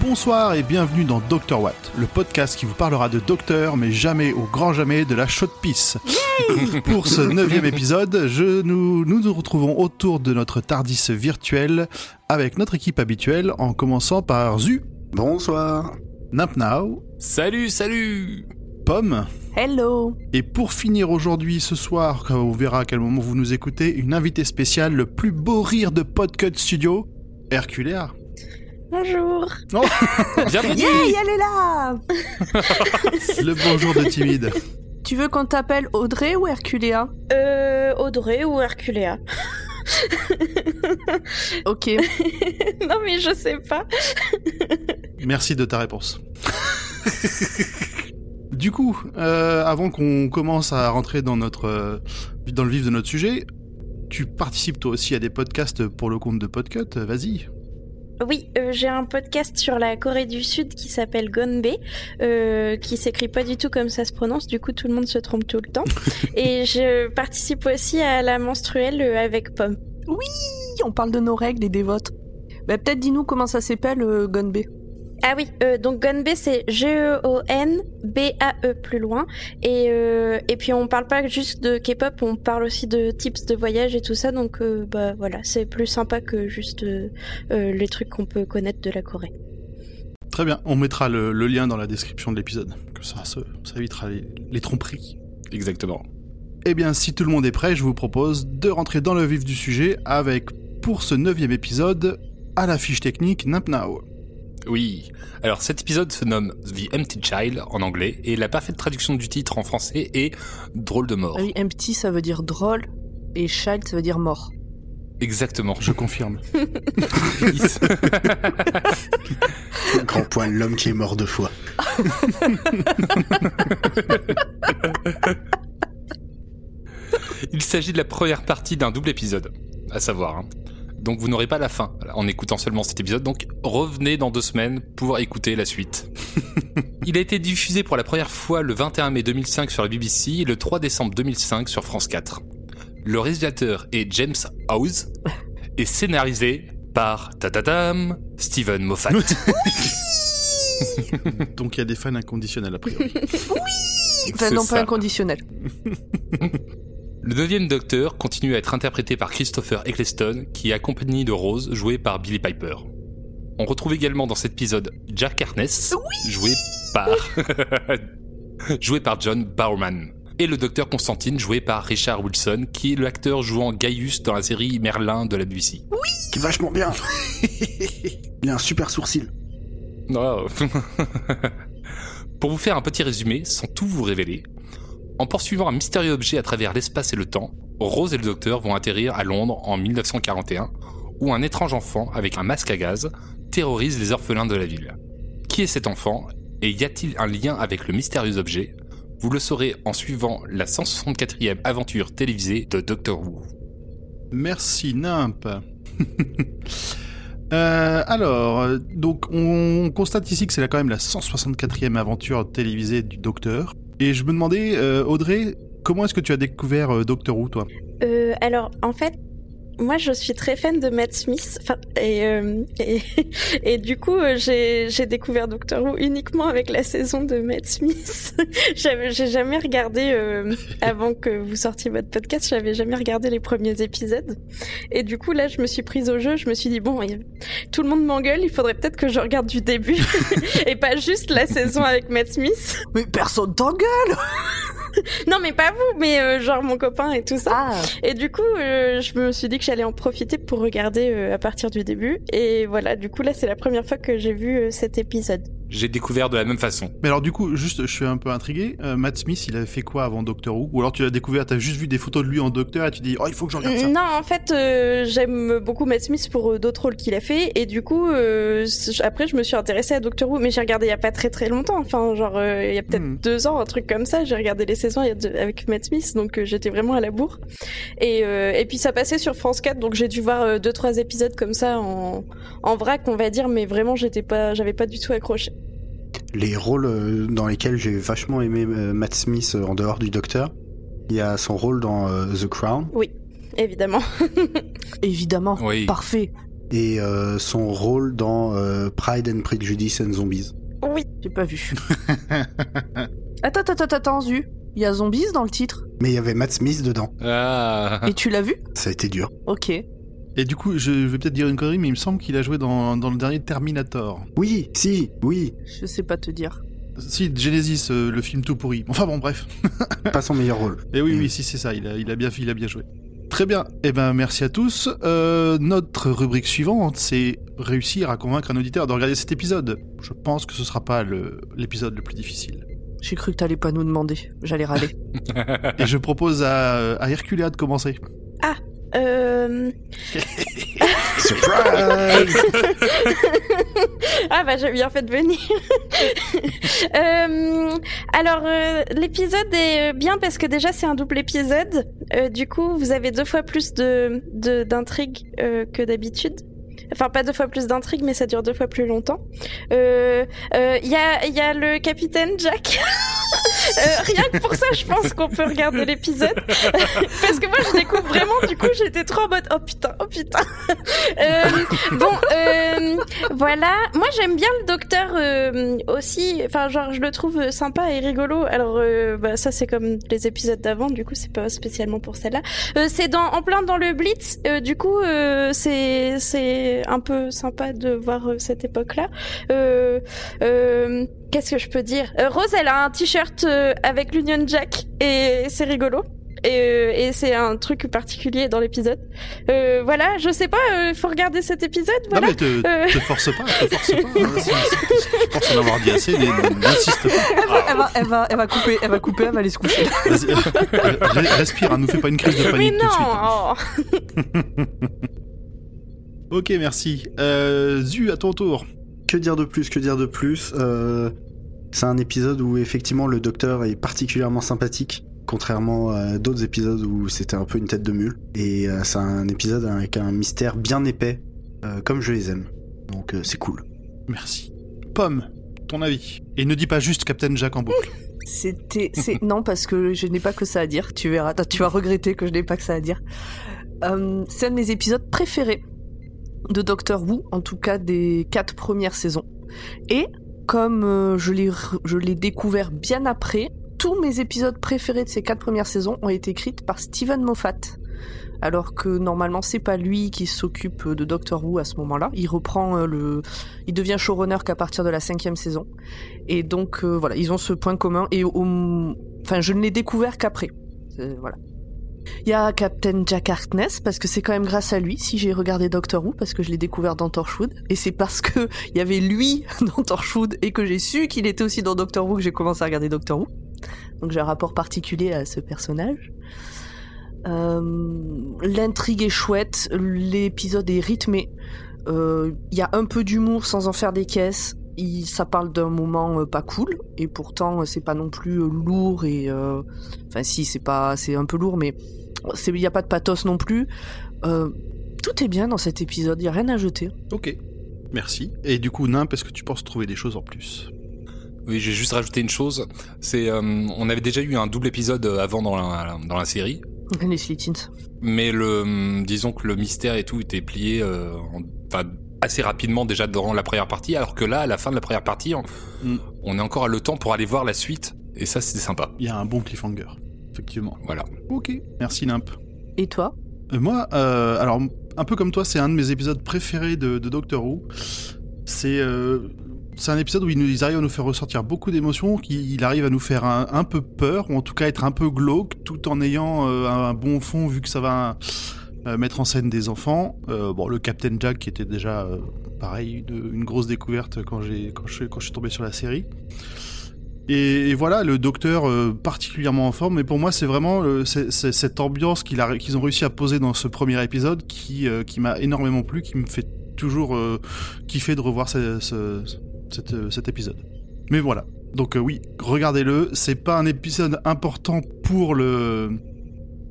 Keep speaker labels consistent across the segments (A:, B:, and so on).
A: Bonsoir et bienvenue dans Dr Watt, le podcast qui vous parlera de docteur, mais jamais au grand jamais de la chaude pisse. Pour ce neuvième épisode, je, nous, nous nous retrouvons autour de notre Tardis virtuel avec notre équipe habituelle, en commençant par Zu,
B: Bonsoir.
A: Nampnao,
C: Salut, salut
A: Pomme,
D: Hello
A: et pour finir aujourd'hui, ce soir, quand on verra à quel moment vous nous écoutez, une invitée spéciale, le plus beau rire de Podcut Studio, Herculea.
E: Bonjour.
A: Oh,
C: Bienvenue
D: Yay, elle est là
A: le bonjour de timide.
D: Tu veux qu'on t'appelle Audrey ou Herculéa?
E: Euh, Audrey ou Herculea
D: Ok.
E: Non mais je sais pas.
A: Merci de ta réponse. du coup, euh, avant qu'on commence à rentrer dans notre euh, dans le vif de notre sujet, tu participes toi aussi à des podcasts pour le compte de Podcut. Vas-y.
E: Oui, euh, j'ai un podcast sur la Corée du Sud qui s'appelle Gonbe, euh, qui s'écrit pas du tout comme ça se prononce, du coup tout le monde se trompe tout le temps. Et je participe aussi à la menstruelle avec Pomme.
D: Oui, on parle de nos règles et des vôtres. Bah, peut-être dis-nous comment ça s'appelle, euh, Gonbe.
E: Ah oui, euh, donc Gonbe c'est G-E-O-N-B-A-E plus loin. Et, euh, et puis on parle pas juste de K-pop, on parle aussi de tips de voyage et tout ça. Donc euh, bah voilà, c'est plus sympa que juste euh, euh, les trucs qu'on peut connaître de la Corée.
A: Très bien. On mettra le, le lien dans la description de l'épisode. Que ça, ça, ça évitera les, les tromperies.
C: Exactement.
A: Eh bien, si tout le monde est prêt, je vous propose de rentrer dans le vif du sujet avec, pour ce neuvième épisode, à la fiche technique Nampnao.
C: Oui. Alors cet épisode se nomme The Empty Child en anglais et la parfaite traduction du titre en français est Drôle de mort.
D: Ah oui, empty ça veut dire drôle et child ça veut dire mort.
C: Exactement.
A: Je confirme.
B: Grand point de l'homme qui est mort deux fois.
C: Il s'agit de la première partie d'un double épisode, à savoir. hein. Donc vous n'aurez pas la fin en écoutant seulement cet épisode, donc revenez dans deux semaines pour écouter la suite. Il a été diffusé pour la première fois le 21 mai 2005 sur la BBC et le 3 décembre 2005 sur France 4. Le réalisateur est James House et scénarisé par tatatam Steven Moffat.
A: Donc il y a des fans inconditionnels a priori.
D: Enfin,
C: C'est
D: non,
C: ça.
D: pas inconditionnel.
C: Le neuvième Docteur continue à être interprété par Christopher Eccleston, qui est accompagné de Rose, joué par Billy Piper. On retrouve également dans cet épisode Jack Harness, joué par joué par John Bowerman, et le Docteur Constantine, joué par Richard Wilson, qui est l'acteur jouant Gaius dans la série Merlin de la BBC.
B: Qui est vachement bien. Il a un super sourcil.
C: Oh. Pour vous faire un petit résumé, sans tout vous révéler, en poursuivant un mystérieux objet à travers l'espace et le temps, Rose et le docteur vont atterrir à Londres en 1941, où un étrange enfant avec un masque à gaz terrorise les orphelins de la ville. Qui est cet enfant et y a-t-il un lien avec le mystérieux objet? Vous le saurez en suivant la 164e aventure télévisée de Doctor Who.
A: Merci Nimp. Euh, alors, euh, donc on constate ici que c'est là quand même la 164e aventure télévisée du Docteur. Et je me demandais, euh, Audrey, comment est-ce que tu as découvert euh, Doctor Who, toi?
E: Euh, alors, en fait, moi, je suis très fan de Matt Smith. Et, euh, et, et du coup, euh, j'ai découvert Doctor Who uniquement avec la saison de Matt Smith. J'ai jamais regardé euh, avant que vous sortiez votre podcast. J'avais jamais regardé les premiers épisodes. Et du coup, là, je me suis prise au jeu. Je me suis dit bon, tout le monde m'engueule. Il faudrait peut-être que je regarde du début et pas juste la saison avec Matt Smith.
D: Mais personne t'engueule
E: Non, mais pas vous, mais euh, genre mon copain et tout ça.
D: Ah
E: Et du coup, euh, je me suis dit que j'allais en profiter pour regarder euh, à partir du début. Et voilà, du coup, là, c'est la première fois que j'ai vu euh, cet épisode.
C: J'ai découvert de la même façon.
A: Mais alors du coup, juste, je suis un peu intrigué. Euh, Matt Smith, il avait fait quoi avant Doctor Who? Ou alors tu l'as découvert, t'as juste vu des photos de lui en Docteur et tu dis, oh, il faut que je regarde ça.
E: Non, en fait, euh, j'aime beaucoup Matt Smith pour euh, d'autres rôles qu'il a fait. Et du coup, euh, après, je me suis intéressée à Doctor Who. Mais j'ai regardé il y a pas très très longtemps. Enfin, genre, euh, il y a peut-être
A: Hmm.
E: deux ans, un truc comme ça. J'ai regardé les saisons avec Matt Smith. Donc, euh, j'étais vraiment à la bourre. Et, euh, et puis, ça passait sur France 4. Donc, j'ai dû voir euh, deux, trois épisodes comme ça en, en vrac, on va dire. Mais vraiment, j'étais pas, j'avais pas du tout accroché.
B: Les rôles euh, dans lesquels j'ai vachement aimé euh, Matt Smith euh, en dehors du Docteur, il y a son rôle dans euh, The Crown
E: Évidemment.
D: Évidemment.
C: Oui.
D: Parfait.
B: et euh, son rôle dans euh, Pride and Prejudice and Zombies.
E: Oui.
D: J'ai pas vu. attends, attends, attends, attends, Zu. Il y a Zombies dans le titre?
B: Mais il y avait Matt Smith dedans.
C: Ah.
D: Et tu l'as vu?
B: Ça a été dur.
D: Ok.
A: Et du coup, je vais peut-être dire une connerie, mais il me semble qu'il a joué dans, dans le dernier Terminator.
B: Oui, si, oui.
D: Je sais pas te dire.
A: Si, Genesis, euh, le film tout pourri. Enfin bon, bref.
B: Pas son meilleur rôle.
A: Et oui,
B: Mm.
A: oui, si, c'est ça, il a, il, a bien, il a bien joué. Très bien, eh ben merci à tous. Euh, notre rubrique suivante, c'est réussir à convaincre un auditeur de regarder cet épisode. Je pense que ce sera pas l'épisode le plus difficile.
D: J'ai cru que t'allais pas nous demander. J'allais râler.
A: Et je propose à, à Herculea de commencer.
E: Euh...
B: Surprise
E: ah bah j'ai bien fait de venir. Euh, alors euh, l'épisode est bien parce que déjà c'est un double épisode. Du coup vous avez deux fois plus de de- d'intrigue euh, que d'habitude. Enfin pas deux fois plus d'intrigue mais ça dure deux fois plus longtemps. Il euh, euh, y a y a le capitaine Jack. Euh, rien que pour ça, je pense qu'on peut regarder l'épisode. Parce que moi, je découvre vraiment, du coup, j'étais trop en mode, oh putain, oh putain. Euh, bon, euh, voilà. Moi, j'aime bien le docteur aussi. Enfin, genre, je le trouve sympa et rigolo. Alors, bah, ça, c'est comme les épisodes d'avant. Du coup, c'est pas spécialement pour celle-là. C'est dans, en plein dans le Blitz. Du coup, euh, c'est, c'est un peu sympa de voir euh, cette époque-là. Euh, euh, Qu'est-ce que je peux dire? Euh, Rose, elle a un t-shirt euh, avec l'Union Jack et c'est rigolo. Et, euh, et c'est un truc particulier dans l'épisode. Euh, voilà, je sais pas, euh, faut regarder cet épisode, voilà.
A: Non mais te,
E: Euh.
A: te force pas, te force pas. hein, si- si- je pense en avoir dit assez, mais n'insiste pas.
D: elle, va, elle, va, elle va couper, elle va couper, elle va aller se coucher.
A: Respire, hein, nous fais pas une crise de
E: Mais
A: panique tout de suite.
E: non oh.
A: Ok, merci. Euh, Zu, à ton tour.
B: Que dire de plus Que dire de plus Euh, C'est un épisode où effectivement le docteur est particulièrement sympathique, contrairement à d'autres épisodes où c'était un peu une tête de mule. Et euh, c'est un épisode avec un mystère bien épais, euh, comme je les aime. Donc euh, c'est cool.
A: Merci. Pomme, ton avis. Et ne dis pas juste Captain Jack en boucle.
D: C'était, c'est non parce que je n'ai pas que ça à dire. Tu verras, tu vas regretter que je n'ai pas que ça à dire. Euh, c'est un de mes épisodes préférés de Doctor Who, en tout cas des quatre premières saisons. Et comme euh, je l'ai, découvert bien après, tous mes épisodes préférés de ces quatre premières saisons ont été écrits par Steven Moffat. Alors que normalement c'est pas lui qui s'occupe de Doctor Who à ce moment-là. Il reprend euh, le, il devient showrunner qu'à partir de la cinquième saison. Et donc euh, voilà, ils ont ce point commun. Et au, enfin, je ne l'ai découvert qu'après. Voilà. Il y a Captain Jack Harkness parce que c'est quand même grâce à lui si j'ai regardé Doctor Who parce que je l'ai découvert dans Torchwood et c'est parce que il y avait lui dans Torchwood et que j'ai su qu'il était aussi dans Doctor Who que j'ai commencé à regarder Doctor Who. Donc j'ai un rapport particulier à ce personnage. Euh, L'intrigue est chouette, l'épisode est rythmé. Euh, Il y a un peu d'humour sans en faire des caisses. Il, ça parle d'un moment euh, pas cool et pourtant c'est pas non plus lourd et enfin si c'est pas c'est un peu lourd mais il y a pas de pathos non plus. Euh, tout est bien dans cet épisode, il y a rien à jeter.
A: Ok. Merci. Et du coup, Nimp, est-ce que tu penses trouver des choses en plus?
C: Oui, j'ai juste rajouté une chose. C'est, euh, on avait déjà eu un double épisode euh, avant dans la, dans la série,
D: Les Slitins.
C: mais le, hum, disons que le mystère et tout était plié, euh, en- enfin assez rapidement déjà dans la première partie, alors que là, à la fin de la première partie, on,
A: Mm.
C: on est encore le temps pour aller voir la suite, et ça, c'était sympa.
A: Il y a un bon cliffhanger, effectivement.
C: Voilà.
A: Ok. Merci, Nimp.
D: Et toi
A: Euh, moi, euh, alors, un peu comme toi, c'est un de mes épisodes préférés de, de Doctor Who. C'est euh, c'est un épisode où ils, nous- ils arrivent à nous faire ressortir beaucoup d'émotions, qu'il il arrive à nous faire un, un peu peur, ou en tout cas être un peu glauque, tout en ayant euh, un, bon fond, vu que ça va euh, mettre en scène des enfants. Euh, bon, le Captain Jack, qui était déjà, euh, pareil, une, une grosse découverte quand, j'ai quand, je, quand je suis tombé sur la série. Et, et voilà, le docteur euh, particulièrement en forme. Mais pour moi, c'est vraiment euh, c'est- c'est cette ambiance qu'ils ont réussi à poser dans ce premier épisode qui, euh, qui m'a énormément plu, qui me fait toujours kiffer de revoir ce- ce- cet, cet épisode. Mais voilà. Donc oui, regardez-le. C'est pas un épisode important pour le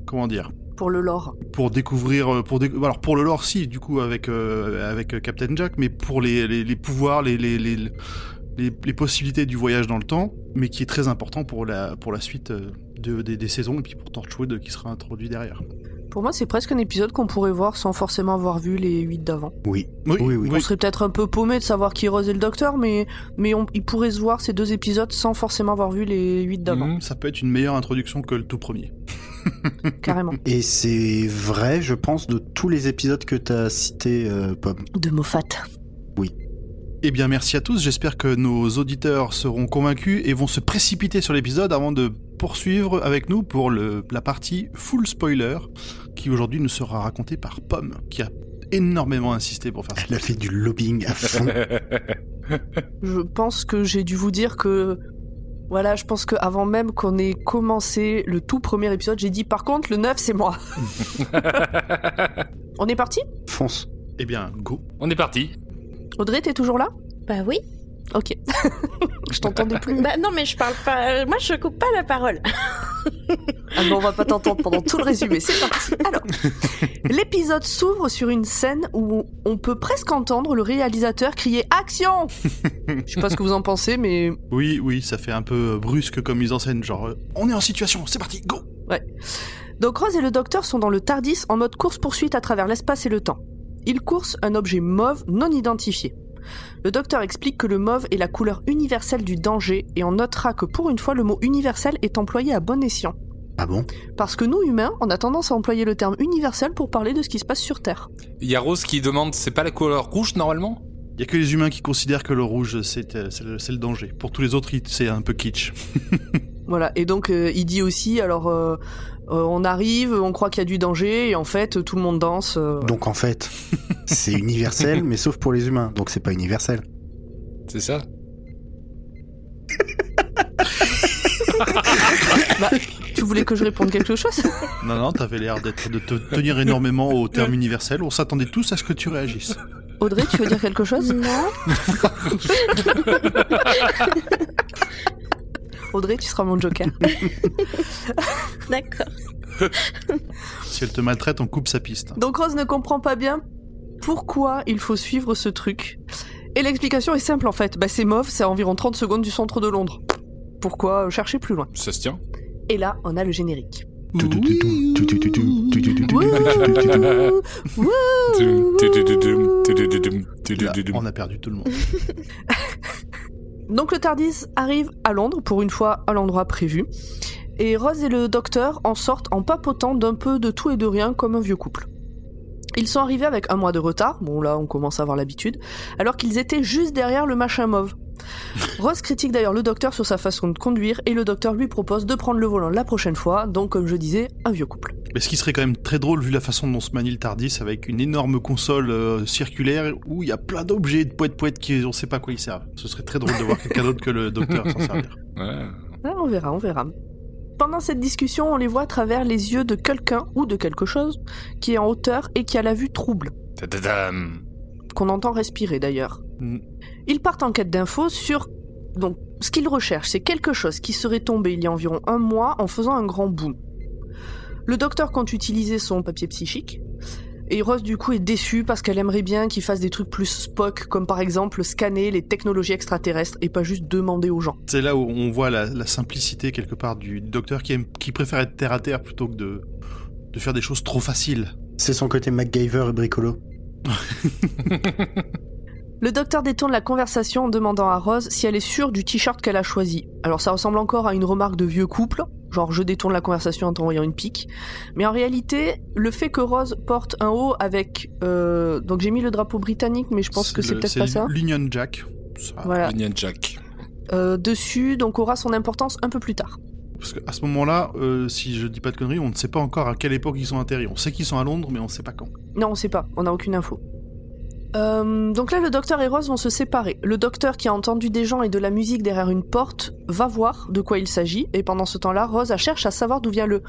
A: comment dire?
D: Pour le lore.
A: pour découvrir pour alors pour le lore si du coup avec euh, avec Captain Jack mais pour les, les, les pouvoirs les, les, les possibilités du voyage dans le temps, mais qui est très important pour la, pour la suite euh, de, des, des saisons et puis pour Torchwood qui sera introduit derrière.
D: Pour moi, c'est presque un épisode qu'on pourrait voir sans forcément avoir vu les 8 d'avant.
B: Oui.
A: Oui,
B: Oui, oui.
D: On serait peut-être un peu paumé de savoir qui est Rose et le docteur, mais, mais on, il pourrait se voir ces deux épisodes sans forcément avoir vu les 8 d'avant,
C: Mhm.
A: Ça peut être une meilleure introduction que le tout premier.
D: carrément.
B: Et c'est vrai, je pense, de tous les épisodes que t'as cités, euh, Pomme.
D: De Moffat.
A: Eh bien, merci à tous. J'espère que nos auditeurs seront convaincus et vont se précipiter sur l'épisode avant de poursuivre avec nous pour le, la partie full spoiler qui aujourd'hui nous sera racontée par Pomme, qui a énormément insisté pour faire ça.
B: Elle a fait du lobbying à fond.
D: Je pense que j'ai dû vous dire que. Voilà, je pense qu'avant même qu'on ait commencé le tout premier épisode, j'ai dit par contre, le 9, c'est moi. On est parti?
B: Fonce.
A: Eh bien, go.
C: On est parti.
D: Audrey, t'es toujours là?
E: Bah oui.
D: Ok. je t'entendais plus.
E: Bah non, mais je parle pas. Moi, je coupe pas la parole.
D: Ah non, on va pas t'entendre pendant tout le résumé, c'est parti. Alors, l'épisode s'ouvre sur une scène où on peut presque entendre le réalisateur crier Action Je sais pas ce que vous en pensez, mais
A: Oui, oui, ça fait un peu brusque comme mise en scène, genre euh, on est en situation, c'est parti, go
D: Donc Rose et le docteur sont dans le TARDIS en mode course-poursuite à travers l'espace et le temps. Ils coursent un objet mauve non identifié. Le docteur explique que le mauve est la couleur universelle du danger et on notera que pour une fois le mot universel est employé à bon escient.
B: Ah bon?
D: Parce que nous humains, on a tendance à employer le terme universel pour parler de ce qui se passe sur Terre.
C: Il y a Rose qui demande, c'est pas la couleur rouge normalement?
A: Il y a que les humains qui considèrent que le rouge c'est euh, c'est le, danger. Pour tous les autres, il- c'est un peu kitsch.
D: Voilà, et donc euh, il dit aussi, alors euh, euh, on arrive, on croit qu'il y a du danger, et en fait tout le monde danse. euh,
B: Donc en fait, c'est universel, mais sauf pour les humains. Donc c'est pas universel.
C: C'est ça
D: Tu voulais que je réponde quelque chose?
A: Non, non, t'avais l'air d'être de te tenir énormément au terme universel. On s'attendait tous à ce que tu réagisses.
D: Audrey, tu veux dire quelque chose?
E: Non.
D: Audrey, tu seras mon joker.
E: D'accord.
A: si elle te maltraite, on coupe sa piste.
D: Donc Rose ne comprend pas bien pourquoi il faut suivre ce truc. Et l'explication est simple en fait. Bah, c'est mauve, c'est à environ 30 secondes du centre de Londres. Pourquoi chercher plus loin
C: Ça se tient.
D: Et là, on a le générique.
A: On a perdu tout le monde.
D: Donc le Tardis arrive à Londres, pour une fois à l'endroit prévu. Et Rose et le docteur en sortent en papotant d'un peu de tout et de rien comme un vieux couple. Ils sont arrivés avec un mois de retard, bon là on commence à avoir l'habitude, alors qu'ils étaient juste derrière le machin mauve. Rose critique d'ailleurs le docteur sur sa façon de conduire et le docteur lui propose de prendre le volant la prochaine fois, donc comme je disais, un vieux couple.
A: Mais ce qui serait quand même très drôle vu la façon dont se manie le Tardis avec une énorme console euh, circulaire où il y a plein d'objets de poètes poètes qui on sait pas à quoi ils servent. Ce serait très drôle de voir quelqu'un d'autre que le docteur s'en servir.
C: Ouais.
D: Ah, on verra, on verra. Pendant cette discussion, on les voit à travers les yeux de quelqu'un ou de quelque chose qui est en hauteur et qui a la vue trouble.
C: Tadadam.
D: qu'on entend respirer d'ailleurs.
A: Mm.
D: Ils partent en quête d'infos sur... Donc, ce qu'ils recherchent, c'est quelque chose qui serait tombé il y a environ un mois en faisant un grand boom. Le docteur compte utiliser son papier psychique, et Rose du coup est déçue parce qu'elle aimerait bien qu'il fasse des trucs plus Spock, comme par exemple scanner les technologies extraterrestres et pas juste demander aux gens.
A: C'est là où on voit la, la simplicité quelque part du docteur qui, aime, qui préfère être terre à terre plutôt que de, de faire des choses trop faciles.
B: C'est son côté MacGyver et bricolo.
D: Le docteur détourne la conversation en demandant à Rose si elle est sûre du t-shirt qu'elle a choisi. Alors ça ressemble encore à une remarque de vieux couple, genre je détourne la conversation en t'envoyant une pique. Mais en réalité, le fait que Rose porte un haut avec... euh, donc j'ai mis le drapeau britannique, mais je pense que c'est peut-être pas ça.
A: l'Union Jack. Ça-
D: Voilà.
C: Union Jack.
D: Euh, dessus, donc aura son importance un peu plus tard.
A: Parce qu'à ce moment-là, euh, si je dis pas de conneries, on ne sait pas encore à quelle époque ils sont atterris. On sait qu'ils sont à Londres, mais on sait pas quand.
D: Non, on sait pas, on n'a aucune info. Euh, donc là, le docteur et Rose vont se séparer. Le docteur, qui a entendu des gens et de la musique derrière une porte, va voir de quoi il s'agit, et pendant ce temps-là, Rose elle cherche à savoir d'où vient le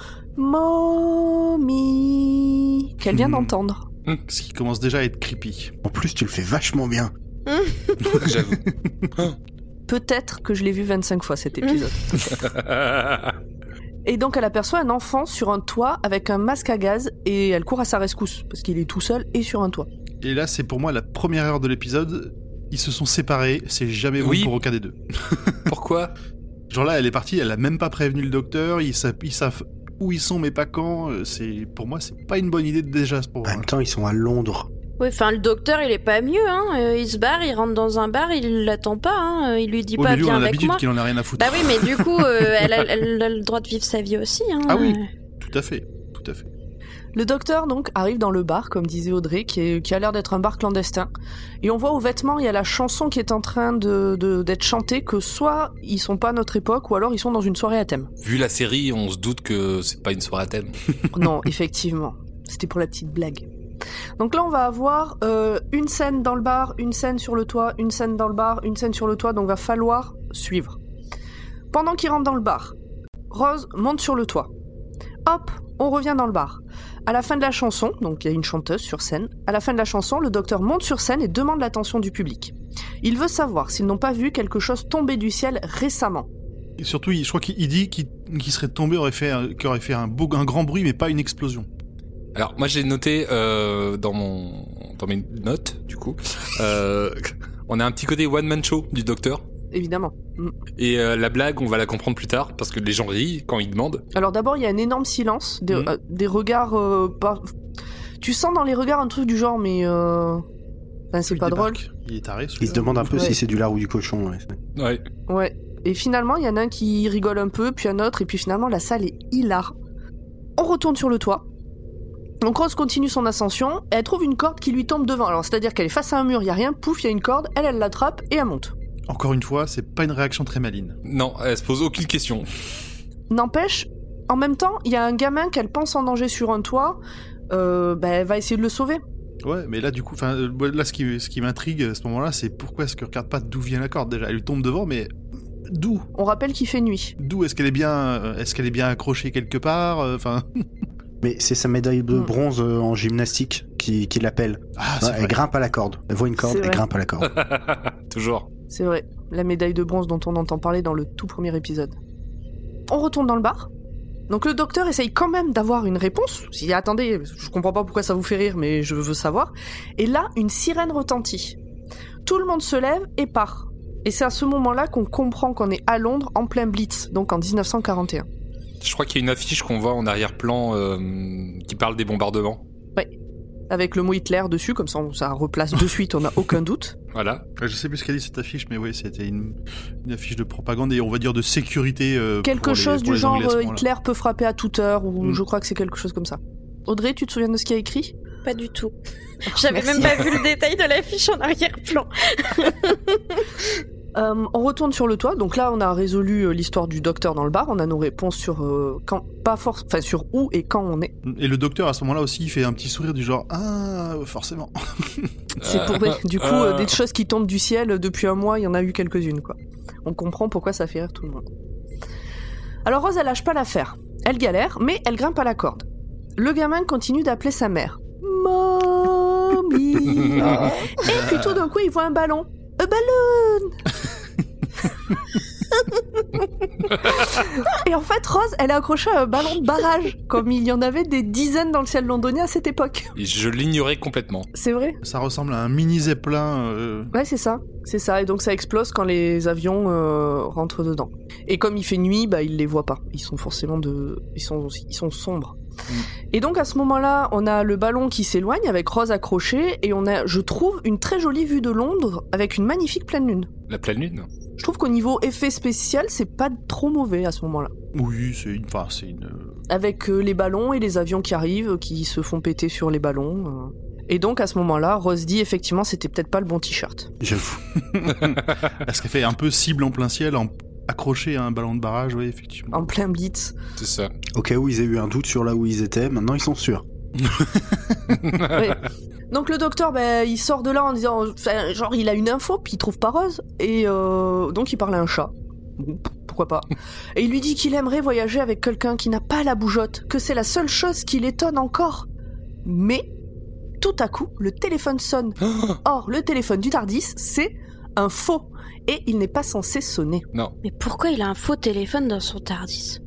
D: Mommy qu'elle vient
A: Hmm.
D: d'entendre.
A: Ce qui commence déjà à être creepy.
B: En plus, tu le fais vachement bien.
C: J'avoue.
D: Peut-être que je l'ai vu 25 fois cet épisode. et donc elle aperçoit un enfant sur un toit avec un masque à gaz, et elle court à sa rescousse, parce qu'il est tout seul et sur un toit.
A: Et là, c'est pour moi la première heure de l'épisode. ils se sont séparés, c'est jamais bon
C: Oui.
A: pour aucun des deux.
C: Pourquoi?
A: Genre là, elle est partie, elle a même pas prévenu le docteur, ils savent, ils savent où ils sont mais pas quand. euh, C'est pour moi, c'est pas une bonne idée de déjà ce
B: En même temps, ils sont à Londres.
E: Oui, enfin, le docteur, il est pas mieux, hein. Euh, il se barre, il rentre dans un bar, il l'attend pas, hein. Il lui dit
A: Oh,
E: pas,
A: a
E: avec
A: l'habitude
E: moi.
A: qu'il en a rien à foutre.
E: Bah oui, mais du coup, euh, elle, a, elle a le droit de vivre sa vie aussi, hein.
A: Ah oui. Tout à fait, tout à fait.
D: Le docteur donc arrive dans le bar, comme disait Audrey, qui, est- qui a l'air d'être un bar clandestin. Et on voit aux vêtements, il y a la chanson qui est en train de de- d'être chantée, que soit ils sont pas à notre époque, ou alors ils sont dans une soirée à thème.
C: Vu la série, on se doute que c'est pas une soirée à thème.
D: non, effectivement, c'était pour la petite blague. Donc là, on va avoir euh, une scène dans le bar, une scène sur le toit, une scène dans le bar, une scène sur le toit, donc va falloir suivre. Pendant qu'ils rentrent dans le bar, Rose monte sur le toit. Hop, on revient dans le bar. À la fin de la chanson, donc il y a une chanteuse sur scène, à la fin de la chanson, le docteur monte sur scène et demande l'attention du public. Il veut savoir s'ils n'ont pas vu quelque chose tomber du ciel récemment.
A: Et surtout, il- je crois qu'il il dit qu'il serait tombé, aurait fait, aurait fait un, beau, un grand bruit, mais pas une explosion.
C: Alors moi j'ai noté euh, dans mon dans mes notes du coup, euh, on a un petit côté one man show du docteur.
D: Évidemment. Mm.
C: Et euh, la blague, on va la comprendre plus tard parce que les gens rient quand ils demandent.
D: Alors d'abord, il y a un énorme silence, des,
A: Mhm.
D: euh, des regards euh, pas... Tu sens dans les regards un truc du genre, mais... Euh... Enfin, c'est
A: Il
D: pas drôle.
A: Il est taré,
B: Ils se demandent un peu
D: Ouais.
B: si c'est du lard ou du cochon. ouais.
C: Ouais.
D: Ouais. Et finalement, il y en a un qui rigole un peu, puis un autre, et puis finalement, la salle est hilar. On retourne sur le toit. Donc Rose continue son ascension, et elle trouve une corde qui lui tombe devant. Alors, c'est-à-dire qu'elle est face à un mur, il y a rien, pouf, il y a une corde, elle, elle l'attrape, et elle monte.
A: Encore une fois, c'est pas une réaction très maline.
C: Non, elle se pose aucune question.
D: N'empêche, en même temps, il y a un gamin qu'elle pense en danger sur un toit, euh, bah, elle va essayer de le sauver.
A: Ouais, mais là, du coup, enfin, euh, là, ce qui, ce qui m'intrigue à ce moment-là, c'est pourquoi est-ce qu'elle regarde pas d'où vient la corde? Déjà Elle lui tombe devant, mais d'où?
D: On rappelle qu'il fait nuit.
A: D'où est-ce qu'elle est bien euh, Est-ce qu'elle est bien accrochée quelque part euh, Enfin,
B: Mais c'est sa médaille de
D: Mm.
B: bronze en gymnastique qui, qui l'appelle.
A: ah,
B: Ouais, elle
A: vrai.
B: grimpe à la corde. Elle voit une corde, elle grimpe à la corde.
C: Toujours.
D: C'est vrai, la médaille de bronze dont on entend parler dans le tout premier épisode. On retourne dans le bar. Donc le docteur essaye quand même d'avoir une réponse. Il dit attendez, je comprends pas pourquoi ça vous fait rire, mais je veux savoir. Et là, une sirène retentit. Tout le monde se lève et part. Et c'est à ce moment-là qu'on comprend qu'on est à Londres en plein Blitz, donc en 1941.
C: Je crois qu'il y a une affiche qu'on voit en arrière-plan euh, qui parle des bombardements.
D: Avec le mot Hitler dessus, comme ça on ça replace de suite, on n'a aucun doute.
C: Voilà.
A: Je sais plus ce qu'a dit cette affiche, mais oui, c'était une, une affiche de propagande et on va dire de sécurité. euh,
D: Quelque
A: pour les-
D: chose
A: pour
D: du
A: les
D: genre
A: Anglais
D: euh. Hitler peut frapper à toute heure, ou
A: Mm.
D: je crois que c'est quelque chose comme ça. Audrey, tu te souviens de ce qu'il y a écrit?
E: Pas du tout. J'avais
D: Merci.
E: même pas vu le détail de l'affiche en arrière-plan.
D: Euh, on retourne sur le toit, donc là on a résolu euh, l'histoire du docteur dans le bar, on a nos réponses sur euh, quand, pas force, enfin sur où et quand on est.
A: Et le docteur à ce moment-là aussi, il fait un petit sourire du genre ah forcément.
D: C'est pour
C: Euh,
D: du coup
C: euh,
D: euh, des choses qui tombent du ciel depuis un mois, il y en a eu quelques-unes quoi. On comprend pourquoi ça fait rire tout le monde. Alors Rose elle lâche pas l'affaire, elle galère, mais elle grimpe à la corde. Le gamin continue d'appeler sa mère. Mommy. et puis tout d'un coup il voit un ballon. Un ballon Et en fait, Rose, elle est accrochée à un ballon de barrage, comme il y en avait des dizaines dans le ciel londonien à cette époque.
C: Et je l'ignorais complètement.
D: C'est vrai
A: Ça ressemble à un mini zeppelin. euh,
D: Ouais, c'est ça. C'est ça. Et donc ça explose quand les avions euh, rentrent dedans. Et comme il fait nuit, bah ils les voient pas. Ils sont forcément de, ils sont, ils sont sombres. Et donc à ce moment-là, on a le ballon qui s'éloigne avec Rose accrochée et on a, je trouve, une très jolie vue de Londres avec une magnifique pleine lune.
C: La pleine lune.
D: Je trouve qu'au niveau effet spécial, c'est pas trop mauvais à ce moment-là.
A: Oui, c'est une. Enfin, c'est une.
D: avec euh, les ballons et les avions qui arrivent, euh, qui se font péter sur les ballons. euh. Et donc à ce moment-là, Rose dit effectivement c'était peut-être pas le bon t-shirt.
B: J'avoue.
A: Est-ce qu'elle fait un peu cible en plein ciel, en accroché à un ballon de barrage, oui, effectivement.
D: En plein blitz.
C: C'est ça.
B: Au cas où ils aient eu un doute sur là où ils étaient, maintenant ils sont sûrs.
D: Ouais. Donc le docteur, ben, il sort de là en disant, genre il a une info, puis il trouve pas Rose, et euh, donc il parle à un chat. Pourquoi pas Et il lui dit qu'il aimerait voyager avec quelqu'un qui n'a pas la bougeotte, que c'est la seule chose qui l'étonne encore. Mais tout à coup, le téléphone sonne. Or, le téléphone du Tardis, c'est un faux, et il n'est pas censé sonner.
C: non.
E: Mais pourquoi il a un faux téléphone dans son Tardis?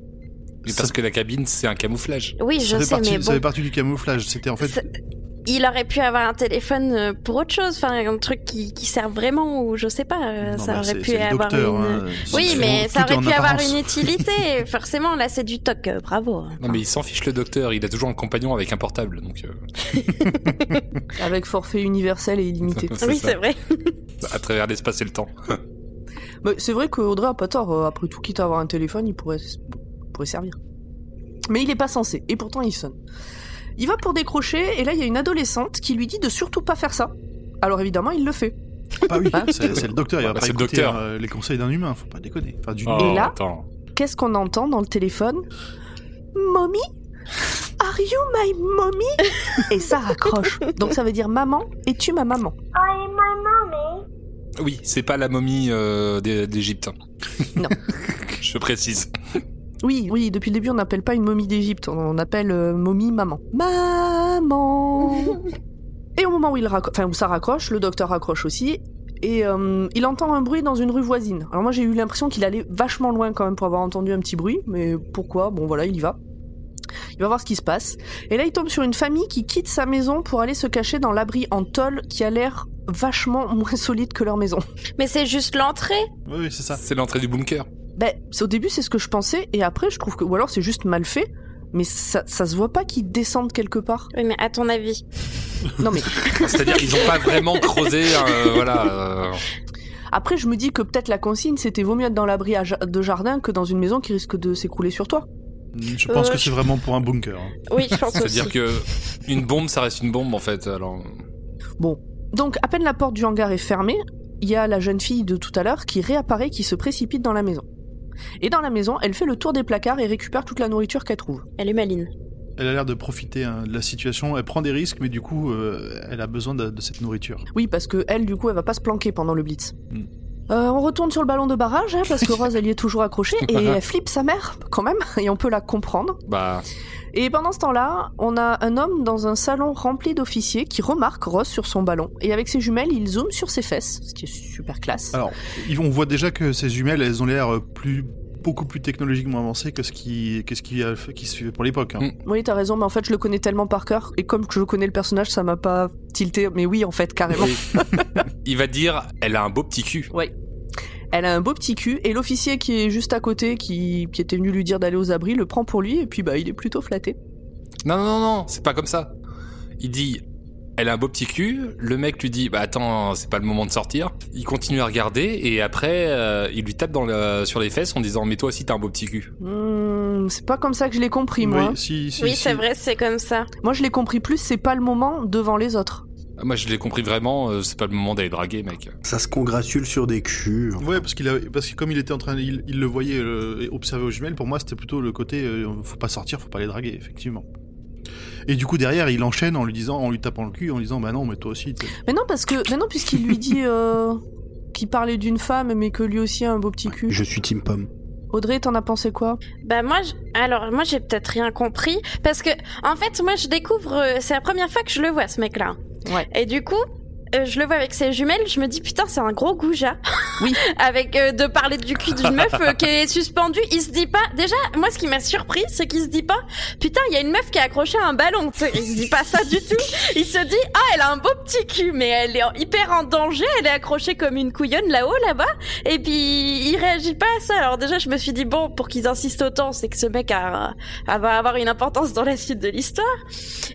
C: Mais parce que la cabine, c'est un camouflage.
E: Oui, je sais,
A: partie,
E: mais
A: ça fait partie du camouflage. C'était en fait.
E: Il aurait pu avoir un téléphone euh, pour autre chose, enfin un truc qui, qui sert vraiment ou je sais pas,
A: Non,
E: ça
A: bah,
E: aurait pu
A: c'est le
E: avoir
A: docteur,
E: une.
A: hein.
E: Oui, mais ça aurait pu avoir une utilité. Forcément, là, c'est du toc. euh, bravo.
C: Non mais il s'en fiche le docteur, il a toujours un compagnon avec un portable, donc euh,
D: Avec forfait universel et illimité.
E: oui, c'est vrai.
C: à travers l'espace et le temps.
D: Mais c'est vrai qu'Audrey a pas tort. Après tout, quitte à avoir un téléphone, il pourrait, pourrait servir. Mais il est pas censé. Et pourtant, il sonne. Il va pour décrocher, et là, il y a une adolescente qui lui dit de surtout pas faire ça. Alors évidemment, il le fait.
A: Ah oui,
D: Hein
A: c'est le docteur, il va
C: Bah,
A: pas
C: c'est le docteur.
A: euh, les conseils d'un humain, faut pas déconner. Enfin, du
C: Oh,
D: Et là. Qu'est-ce qu'on entend dans le téléphone? Mommy? Are you my mommy? Et ça raccroche. Donc ça veut dire maman, es-tu ma maman?
C: Oui, c'est pas la momie euh, d'É- d'Égypte.
D: Non.
C: Je précise.
D: Oui, oui, depuis le début, on n'appelle pas une momie d'Égypte, on appelle euh, momie maman. Maman Et au moment où, il enfin, où ça raccroche, le docteur raccroche aussi, et euh, il entend un bruit dans une rue voisine. Alors moi j'ai eu l'impression qu'il allait vachement loin quand même pour avoir entendu un petit bruit, mais pourquoi? Bon voilà, il y va. Il va voir ce qui se passe. Et là il tombe sur une famille qui quitte sa maison pour aller se cacher dans l'abri en tôle qui a l'air vachement moins solide que leur maison.
E: Mais c'est juste l'entrée?
A: Oui, oui, c'est ça.
C: C'est l'entrée du bunker.
D: Ben, au début, c'est ce que je pensais, et après, je trouve que. Ou alors, c'est juste mal fait, mais ça, ça se voit pas qu'ils descendent quelque part.
E: Oui, mais à ton avis.
D: Non, mais
C: C'est-à-dire qu'ils ont pas vraiment creusé, euh, voilà. euh,
D: après, je me dis que peut-être la consigne, c'était vaut mieux être dans l'abri de jardin que dans une maison qui risque de s'écrouler sur toi.
A: Je pense
E: Euh,
A: que c'est vraiment pour un bunker. hein.
E: Oui, je pense aussi.
C: C'est-à-dire que une bombe, ça reste une bombe en fait. Alors,
D: Bon. Donc, à peine la porte du hangar est fermée, il y a la jeune fille de tout à l'heure qui réapparaît, qui se précipite dans la maison. Et dans la maison, elle fait le tour des placards et récupère toute la nourriture qu'elle trouve.
E: Elle est maline.
A: Elle a l'air de profiter hein, de la situation, elle prend des risques, mais du coup, euh, elle a besoin de, de cette nourriture.
D: Oui, parce que elle, du coup, elle va pas se planquer pendant le blitz.
A: Hmm.
D: Euh, on retourne sur le ballon de barrage, hein, parce que Rose, elle y est toujours accrochée, et elle flippe sa mère, quand même, et on peut la comprendre.
C: bah,
D: Et pendant ce temps-là, on a un homme dans un salon rempli d'officiers qui remarque Rose sur son ballon, et avec ses jumelles, il zoome sur ses fesses, ce qui est super classe.
A: Alors, on voit déjà que ces jumelles, elles ont l'air euh, plus beaucoup plus technologiquement avancées que ce qui, que ce qui, a qui se fait pour l'époque. hein.
C: Mm.
D: Oui, t'as raison, mais en fait, je le connais tellement par cœur, et comme je connais le personnage, ça m'a pas tilté, mais oui, en fait, carrément.
C: il va dire, elle a un beau petit cul.
D: Ouais. Elle a un beau petit cul, et l'officier qui est juste à côté, qui, qui était venu lui dire d'aller aux abris, le prend pour lui, et puis bah, il est plutôt flatté.
C: Non, non, non, non, c'est pas comme ça. Il dit, elle a un beau petit cul. Le mec lui dit, bah attends, c'est pas le moment de sortir. Il continue à regarder et après, euh, il lui tape dans le- sur les fesses en disant, mais toi aussi t'as un beau petit cul.
D: Hmm, c'est pas comme ça que je l'ai compris, moi.
A: Oui, si, si,
E: oui,
A: si.
E: c'est vrai, c'est comme ça.
D: Moi, je l'ai compris plus, c'est pas le moment devant les autres.
C: Moi, je l'ai compris vraiment. euh, c'est pas le moment d'aller draguer, mec.
B: Ça se congratule sur des culs.
A: Ouais, parce qu'il a, parce que comme il était en train, il, il le voyait euh, observer aux jumelles. Pour moi, c'était plutôt le côté, euh, faut pas sortir, faut pas les draguer, effectivement. Et du coup, derrière, il enchaîne en lui disant, en lui tapant le cul, en lui disant, bah non, mais toi aussi. t'es-
D: Mais non, parce que, mais non, puisqu'il lui dit euh, qu'il parlait d'une femme, mais que lui aussi a un beau petit cul.
B: Je suis Team Pomme.
D: Audrey, t'en as pensé quoi?
E: Bah moi, je- alors moi j'ai peut-être rien compris parce que en fait moi je découvre, c'est la première fois que je le vois ce mec-là.
D: Ouais.
E: Et du coup, euh, je le vois avec ses jumelles, je me dis putain c'est un gros goujat.
D: Oui.
E: avec euh, de parler du cul d'une meuf euh, qui est suspendue, il se dit pas. Déjà, moi ce qui m'a surpris, c'est qu'il se dit pas putain il y a une meuf qui a accroché à un ballon. Il se dit pas ça du tout. Il se dit ah elle a un beau petit cul, mais elle est hyper en danger, elle est accrochée comme une couillonne là-haut là-bas. Et puis il réagit pas à ça. Alors déjà je me suis dit bon pour qu'ils insistent autant, c'est que ce mec a, a- va avoir une importance dans la suite de l'histoire.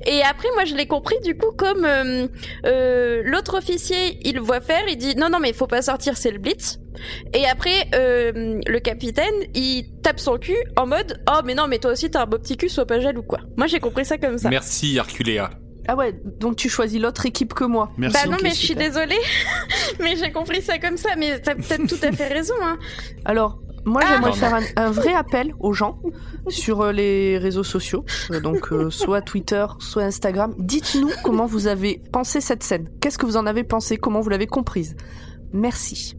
E: Et après moi je l'ai compris du coup comme euh, euh, l'autre officier il le voit faire, il dit non non mais il faut pas sortir c'est le blitz. Et après euh, le capitaine il tape son cul en mode oh mais non mais toi aussi t'as un beau petit cul sois pas jaloux quoi. Moi j'ai compris ça comme ça.
C: Merci, Herculéa.
D: Ah ouais, donc tu choisis l'autre équipe que moi.
A: Merci.
E: Bah non mais je suis désolée, mais j'ai compris ça comme ça, mais t'as peut-être tout à fait raison. Hein.
D: Alors, moi
E: Ah.
D: j'aimerais faire un, un vrai appel aux gens sur euh, les réseaux sociaux, euh, donc euh, soit Twitter, soit Instagram. Dites-nous comment vous avez pensé cette scène. Qu'est-ce que vous en avez pensé? Comment vous l'avez comprise? Merci.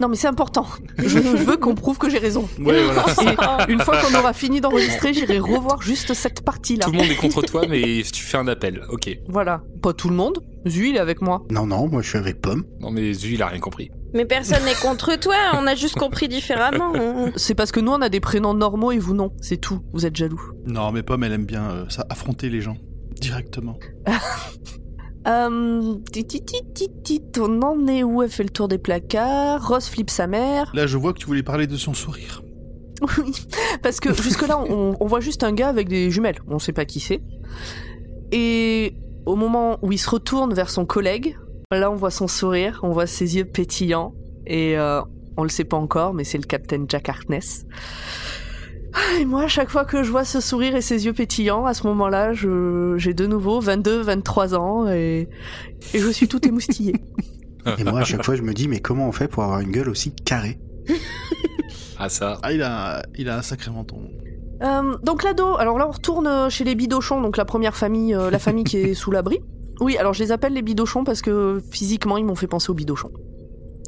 D: Non mais c'est important. Je, je veux qu'on prouve que j'ai raison.
A: Ouais, voilà.
D: Et une fois qu'on aura fini d'enregistrer, j'irai revoir juste cette partie-là.
C: Tout le monde est contre toi, mais tu fais un appel. Ok.
D: Voilà. Pas tout le monde. Zu, il est avec moi.
B: Non, non, moi je suis avec Pomme.
C: Non, mais Zu, il a rien compris.
E: Mais personne n'est contre toi, on a juste compris différemment.
D: C'est parce que nous, on a des prénoms normaux et vous non. C'est tout. Vous êtes jaloux.
A: Non, mais Pomme, elle aime bien euh, ça, affronter les gens. Directement.
D: Euh, on en est où Elle fait le tour des placards. Rose flippe sa mère.
A: Là, je vois que tu voulais parler de son sourire.
D: Oui, parce que jusque-là, on, on voit juste un gars avec des jumelles. On sait pas qui c'est. Et au moment où il se retourne vers son collègue, là, on voit son sourire, on voit ses yeux pétillants. Et euh, on le sait pas encore, mais c'est le capitaine Jack Harkness. Ah, Et moi, à chaque fois que je vois ce sourire et ses yeux pétillants, à ce moment-là, je, j'ai de nouveau 22, 23 ans et, et je suis tout émoustillée.
B: Et moi, à chaque fois, je me dis, mais comment on fait pour avoir une gueule aussi carrée?
C: Ah ça.
A: Ah, il a, il a un sacré menton.
D: Euh, donc l'ado, alors là on retourne chez les bidochons, donc la première famille, euh, la famille qui est sous l'abri. Oui, alors je les appelle les bidochons parce que physiquement ils m'ont fait penser aux bidochons.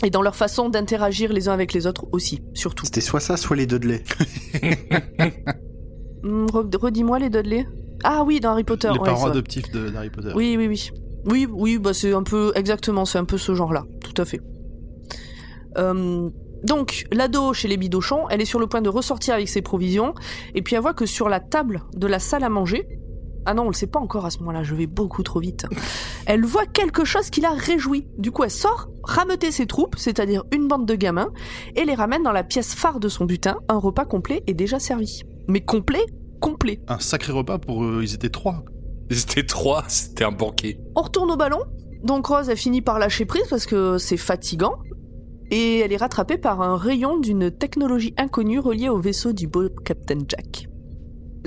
D: Et dans leur façon d'interagir les uns avec les autres aussi, surtout.
B: C'était soit ça, soit les Dudley.
D: Re- Redis-moi les Dudley. Ah oui, dans Harry Potter.
A: les
D: ouais,
A: parents adoptifs de- d'Harry Potter.
D: Oui, oui, oui. Oui, oui, bah c'est un peu exactement, c'est un peu ce genre-là, tout à fait. Euh, donc, l'ado chez les bidochons, elle est sur le point de ressortir avec ses provisions, et puis elle voit que sur la table de la salle à manger, ah non, on le sait pas encore à ce moment-là, je vais beaucoup trop vite. Elle voit quelque chose qui la réjouit. Du coup, elle sort rameuter ses troupes, c'est-à-dire une bande de gamins, et les ramène dans la pièce phare de son butin. Un repas complet est déjà servi. Mais complet, complet.
A: Un sacré repas pour eux, ils étaient trois.
C: C'était trois, c'était un banquet.
D: On retourne au ballon. Donc Rose, elle finit par lâcher prise parce que c'est fatigant. Et elle est rattrapée par un rayon d'une technologie inconnue reliée au vaisseau du beau Captain Jack.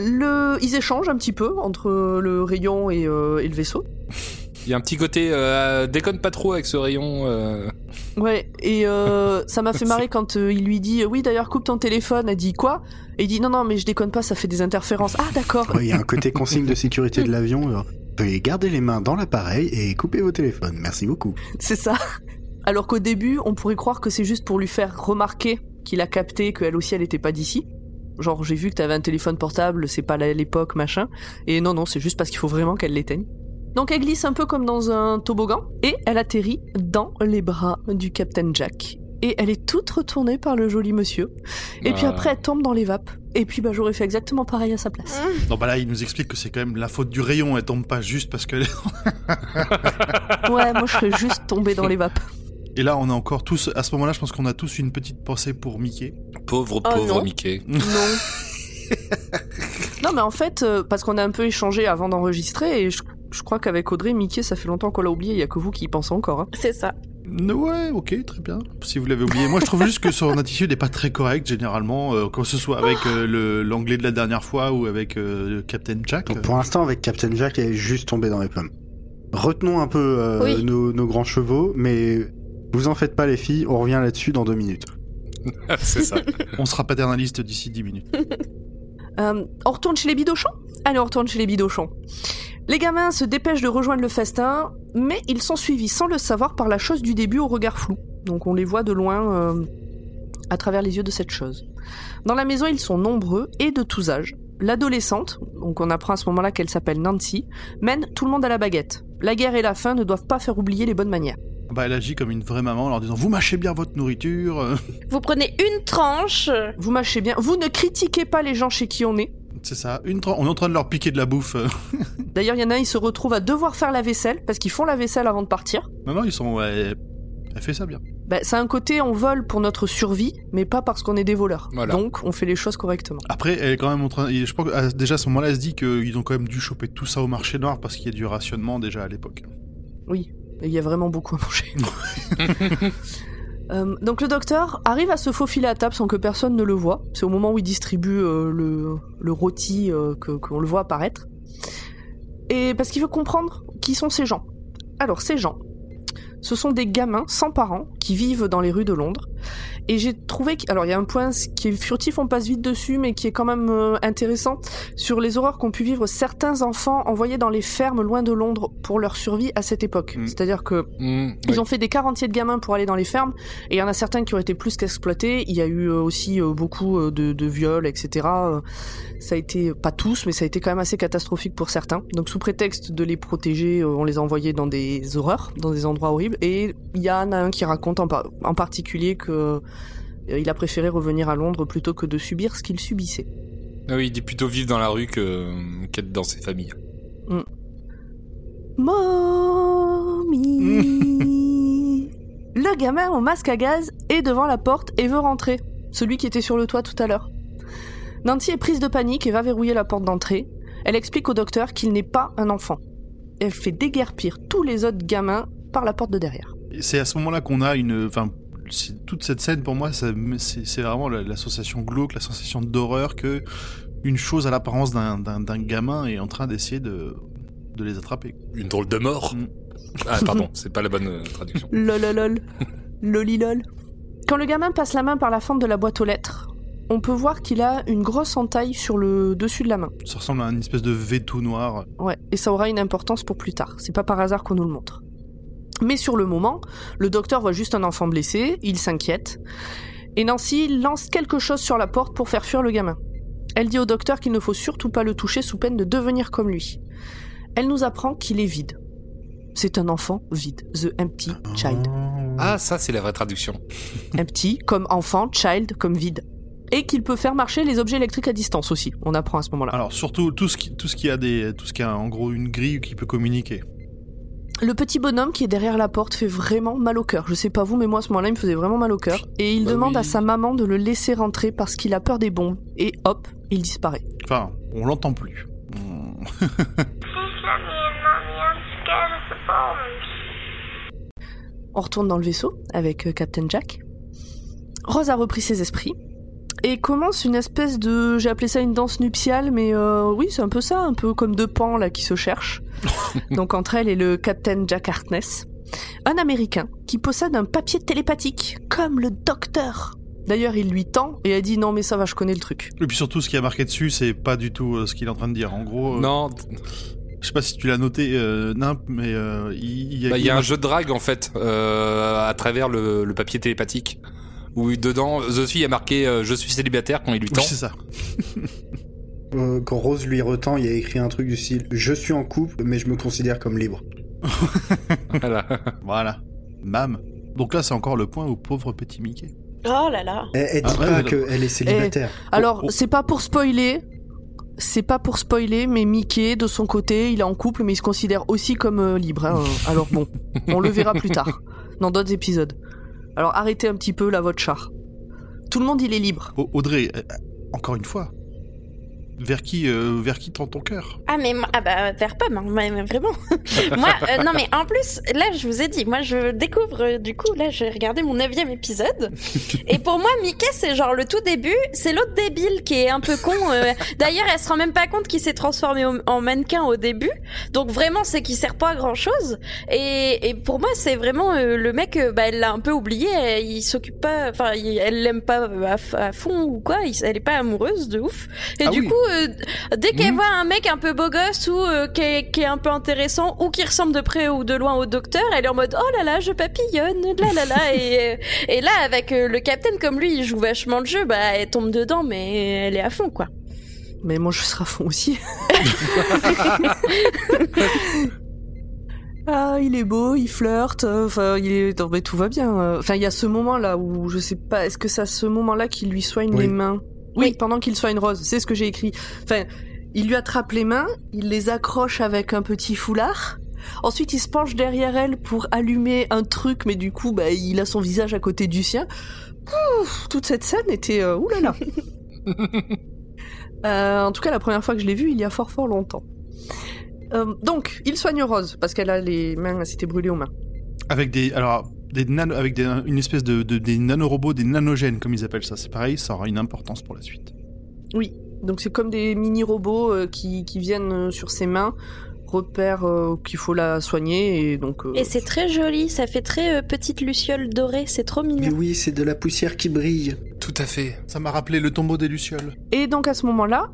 D: Le... Ils échangent un petit peu entre le rayon et, euh, et le vaisseau.
C: Il y a un petit côté euh, déconne pas trop avec ce rayon. euh.
D: Ouais, et euh, ça m'a fait marrer quand euh, il lui dit Oui, d'ailleurs, coupe ton téléphone. Elle dit Quoi? Et il dit Non, non, mais je déconne pas, ça fait des interférences. Ah, d'accord.
B: Ouais, Il y a un côté consigne de sécurité de l'avion. Veuillez garder les mains dans l'appareil et couper vos téléphones. Merci beaucoup.
D: C'est ça. Alors qu'au début, on pourrait croire que c'est juste pour lui faire remarquer qu'il a capté qu'elle aussi, elle était pas d'ici. Genre, j'ai vu que t'avais un téléphone portable, c'est pas l'époque, machin. Et non, non, c'est juste parce qu'il faut vraiment qu'elle l'éteigne. Donc elle glisse un peu comme dans un toboggan, et elle atterrit dans les bras du Captain Jack. Et elle est toute retournée par le joli monsieur. Et puis
C: Ah.
D: après, elle tombe dans les vapes. Et puis, bah, j'aurais fait exactement pareil à sa place.
A: Non, bah là, il nous explique que c'est quand même la faute du rayon. Elle tombe pas juste parce que.
D: Ouais, moi, je serais juste tombée dans les vapes.
A: Et là, on a encore tous. À ce moment-là, je pense qu'on a tous une petite pensée pour Mickey.
C: Pauvre,
D: Oh,
C: pauvre
D: non.
C: Mickey.
D: Non. non, mais en fait, euh, parce qu'on a un peu échangé avant d'enregistrer, et je, je crois qu'avec Audrey, Mickey, ça fait longtemps qu'on l'a oublié, il y a que vous qui y pensez encore. hein.
E: C'est ça.
A: Ouais, ok, très bien. Si vous l'avez oublié. Moi, je trouve juste que son attitude n'est pas très correcte, généralement, euh, que ce soit avec euh, l'anglais de la dernière fois ou avec euh, Captain Jack.
B: Donc pour l'instant, avec Captain Jack, elle est juste tombée dans les pommes. Retenons un peu euh,
E: Oui.
B: nos, nos grands chevaux, mais vous en faites pas les filles, on revient là-dessus dans deux minutes.
C: c'est ça.
A: On sera paternaliste d'ici 10 minutes.
D: Euh, on retourne chez les bidochons? Allez, on retourne chez les bidochons. Les gamins se dépêchent de rejoindre le festin, mais ils sont suivis sans le savoir par la chose du début au regard flou. Donc on les voit de loin euh, à travers les yeux de cette chose. Dans la maison, ils sont nombreux et de tous âges. L'adolescente, donc on apprend à ce moment-là qu'elle s'appelle Nancy, mène tout le monde à la baguette. La guerre et la faim ne doivent pas faire oublier les bonnes manières.
A: Bah, elle agit comme une vraie maman en leur disant Vous mâchez bien votre nourriture. euh,
E: Vous prenez une tranche.
D: Vous mâchez bien. Vous ne critiquez pas les gens chez qui on est.
A: C'est ça. Une On est en train de leur piquer de la bouffe. euh.
D: D'ailleurs, il y en a, ils se retrouvent à devoir faire la vaisselle parce qu'ils font la vaisselle avant de partir.
A: Non, non, ils sont. ouais, Elle fait ça bien.
D: Bah, c'est un côté on vole pour notre survie, mais pas parce qu'on est des voleurs.
C: Voilà.
D: Donc, on fait les choses correctement.
A: Après, elle est quand même en train. Je pense que ah, déjà à ce moment-là, elle se dit qu'ils ont quand même dû choper tout ça au marché noir parce qu'il y a du rationnement déjà à l'époque.
D: Oui, il y a vraiment beaucoup à manger. Euh, donc le docteur arrive à se faufiler à table sans que personne ne le voit. C'est au moment où il distribue euh, le, rôti euh, qu'on le voit apparaître. Et parce qu'il veut comprendre qui sont ces gens. Alors ces gens, ce sont des gamins sans parents qui vivent dans les rues de Londres. Et j'ai trouvé que... Alors il y a un point qui est furtif, on passe vite dessus, mais qui est quand même euh, intéressant, sur les horreurs qu'ont pu vivre certains enfants envoyés dans les fermes loin de Londres pour leur survie à cette époque.
A: Mm.
D: C'est-à-dire que
C: Mm,
D: ils
C: oui.
D: ont fait des quarantiers de gamins pour aller dans les fermes, et il y en a certains qui ont été plus qu'exploités. Il y a eu euh, aussi euh, beaucoup de, de viols, etc. Ça a été, pas tous, mais ça a été quand même assez catastrophique pour certains. Donc sous prétexte de les protéger, on les a envoyés dans des horreurs, dans des endroits horribles. Et il y en a un qui raconte en, par- en particulier que euh, il a préféré revenir à Londres plutôt que de subir ce qu'il subissait.
C: Ah oui, il dit plutôt vivre dans la rue que qu'être dans ses familles.
D: Mommy. Le gamin au masque à gaz est devant la porte et veut rentrer. Celui qui était sur le toit tout à l'heure. Nancy est prise de panique et va verrouiller la porte d'entrée. Elle explique au docteur qu'il n'est pas un enfant. Elle fait déguerpir tous les autres gamins par la porte de derrière.
A: C'est à ce moment-là qu'on a une. Enfin, toute cette scène pour moi, c'est c'est vraiment la- l'association glauque, la sensation d'horreur que une chose à l'apparence d'un- d'un d'un gamin est en train d'essayer de, de les attraper.
C: Une drôle de mort.
A: Mm.
C: Ah, pardon, c'est pas la bonne euh, traduction.
D: Lololol. Lolilol. Quand le gamin passe la main par la fente de la boîte aux lettres, on peut voir qu'il a une grosse entaille sur le dessus de la main.
A: Ça ressemble à une espèce de V tout noir.
D: Ouais, et ça aura une importance pour plus tard. C'est pas par hasard qu'on nous le montre. Mais sur le moment, le docteur voit juste un enfant blessé, il s'inquiète, et Nancy lance quelque chose sur la porte pour faire fuir le gamin. Elle dit au docteur qu'il ne faut surtout pas le toucher sous peine de devenir comme lui. Elle nous apprend qu'il est vide. C'est un enfant vide, the empty child.
C: Ah, ça, c'est la vraie traduction.
D: Empty comme enfant, child comme vide. Et qu'il peut faire marcher les objets électriques à distance aussi. On apprend à ce moment-là.
A: Alors surtout tout ce qui tout ce qui a des tout ce qui a en gros une grille qui peut communiquer.
D: Le petit bonhomme qui est derrière la porte fait vraiment mal au cœur. Je sais pas vous, mais moi à ce moment-là, il me faisait vraiment mal au cœur. Et il
C: Bah
D: demande
C: oui.
D: à sa maman de le laisser rentrer parce qu'il a peur des bombes. Et hop, il disparaît.
A: Enfin, on l'entend plus. On
D: retourne dans le vaisseau avec euh, Captain Jack. Rose a repris ses esprits et commence une espèce de, j'ai appelé ça une danse nuptiale, mais euh, oui, c'est un peu ça, un peu comme deux pans là qui se cherchent. Donc entre elle et le Captain Jack Harkness, un Américain qui possède un papier télépathique, comme le Docteur. D'ailleurs, il lui tend et elle dit non mais ça va, je connais le truc.
A: Et puis surtout, ce qui a marqué dessus, c'est pas du tout euh, ce qu'il est en train de dire. En gros, euh,
C: Non,
A: je sais pas si tu l'as noté, euh, Nimp, mais il, y a,
C: bah, il y a un jeu de drague en fait euh, à travers le, le papier télépathique où dedans The il a marqué euh, je suis célibataire quand il lui
A: Oui,
C: tend.
A: c'est ça.
B: Euh, quand Rose lui retend, il y a écrit un truc du style Je suis en couple, mais je me considère comme libre.
C: Voilà.
A: Voilà. Mam. Donc là, c'est encore le point au pauvre petit Mickey.
E: Oh là là.
B: Elle, elle dit
A: Ah,
B: pas
A: ouais,
B: qu'elle est célibataire.
D: Alors,
A: Oh, oh.
D: c'est pas pour spoiler. C'est pas pour spoiler, mais Mickey, de son côté, il est en couple, mais il se considère aussi comme euh, libre. hein. Alors bon, on le verra plus tard, dans d'autres épisodes. Alors arrêtez un petit peu là votre char. Tout le monde, il est libre.
A: Au- Audrey, euh, encore une fois, vers qui, euh, vers qui tend ton cœur?
E: Ah mais ah bah vers pas mais, mais- mais vraiment. moi euh, non mais en plus là je vous ai dit moi je découvre euh, du coup là j'ai regardé mon neuvième épisode et pour moi Mickey c'est genre le tout début c'est l'autre débile qui est un peu con. D'ailleurs elle se rend même pas compte qu'il s'est transformé au- en mannequin au début donc vraiment c'est qu'il sert pas à grand chose et, et pour moi c'est vraiment le mec bah elle l'a un peu oublié elle- il s'occupe pas enfin elle l'aime pas à, fond ou quoi elle est pas amoureuse de ouf et
A: Ah
E: du
A: oui.
E: coup euh, dès qu'elle
A: Mhm.
E: voit un mec un peu beau gosse ou euh, qui, est, qui est un peu intéressant ou qui ressemble de près ou de loin au docteur, elle est en mode oh là là, je papillonne, là là là. et, et là, avec euh, le capitaine, comme lui, il joue vachement le jeu, bah elle tombe dedans, mais elle est à fond quoi.
D: Mais moi, je serai à fond aussi. ah, il est beau, il flirte. Enfin, il est. non, mais tout va bien. Enfin, il y a ce moment-là où je sais pas. Est-ce que c'est à ce moment-là qu'il lui soigne
B: Oui.
D: les mains? Oui,
E: Oui.
D: pendant qu'il soigne Rose. C'est ce que j'ai écrit. Enfin, il lui attrape les mains, il les accroche avec un petit foulard. Ensuite, il se penche derrière elle pour allumer un truc, mais du coup, bah, il a son visage à côté du sien. Ouf, toute cette scène était euh, oulala. Euh, en tout cas, la première fois que je l'ai vu, il y a fort fort longtemps. Euh, donc, il soigne Rose parce qu'elle a les mains, elle s'était brûlée aux mains.
A: Avec des, alors, des nano, avec des- une espèce de, de- des nanorobots, des nanogènes comme ils appellent ça. C'est pareil, ça aura une importance pour la suite.
D: Oui, donc c'est comme des mini robots euh, qui, qui viennent euh, sur ses mains, repèrent euh, qu'il faut la soigner et donc. euh,
E: Et c'est très joli, ça fait très euh, petite luciole dorée, c'est trop
B: Mais
E: mignon.
B: oui, c'est de la poussière qui brille.
C: Tout à fait.
A: Ça m'a rappelé le tombeau des lucioles.
D: Et donc à ce moment-là,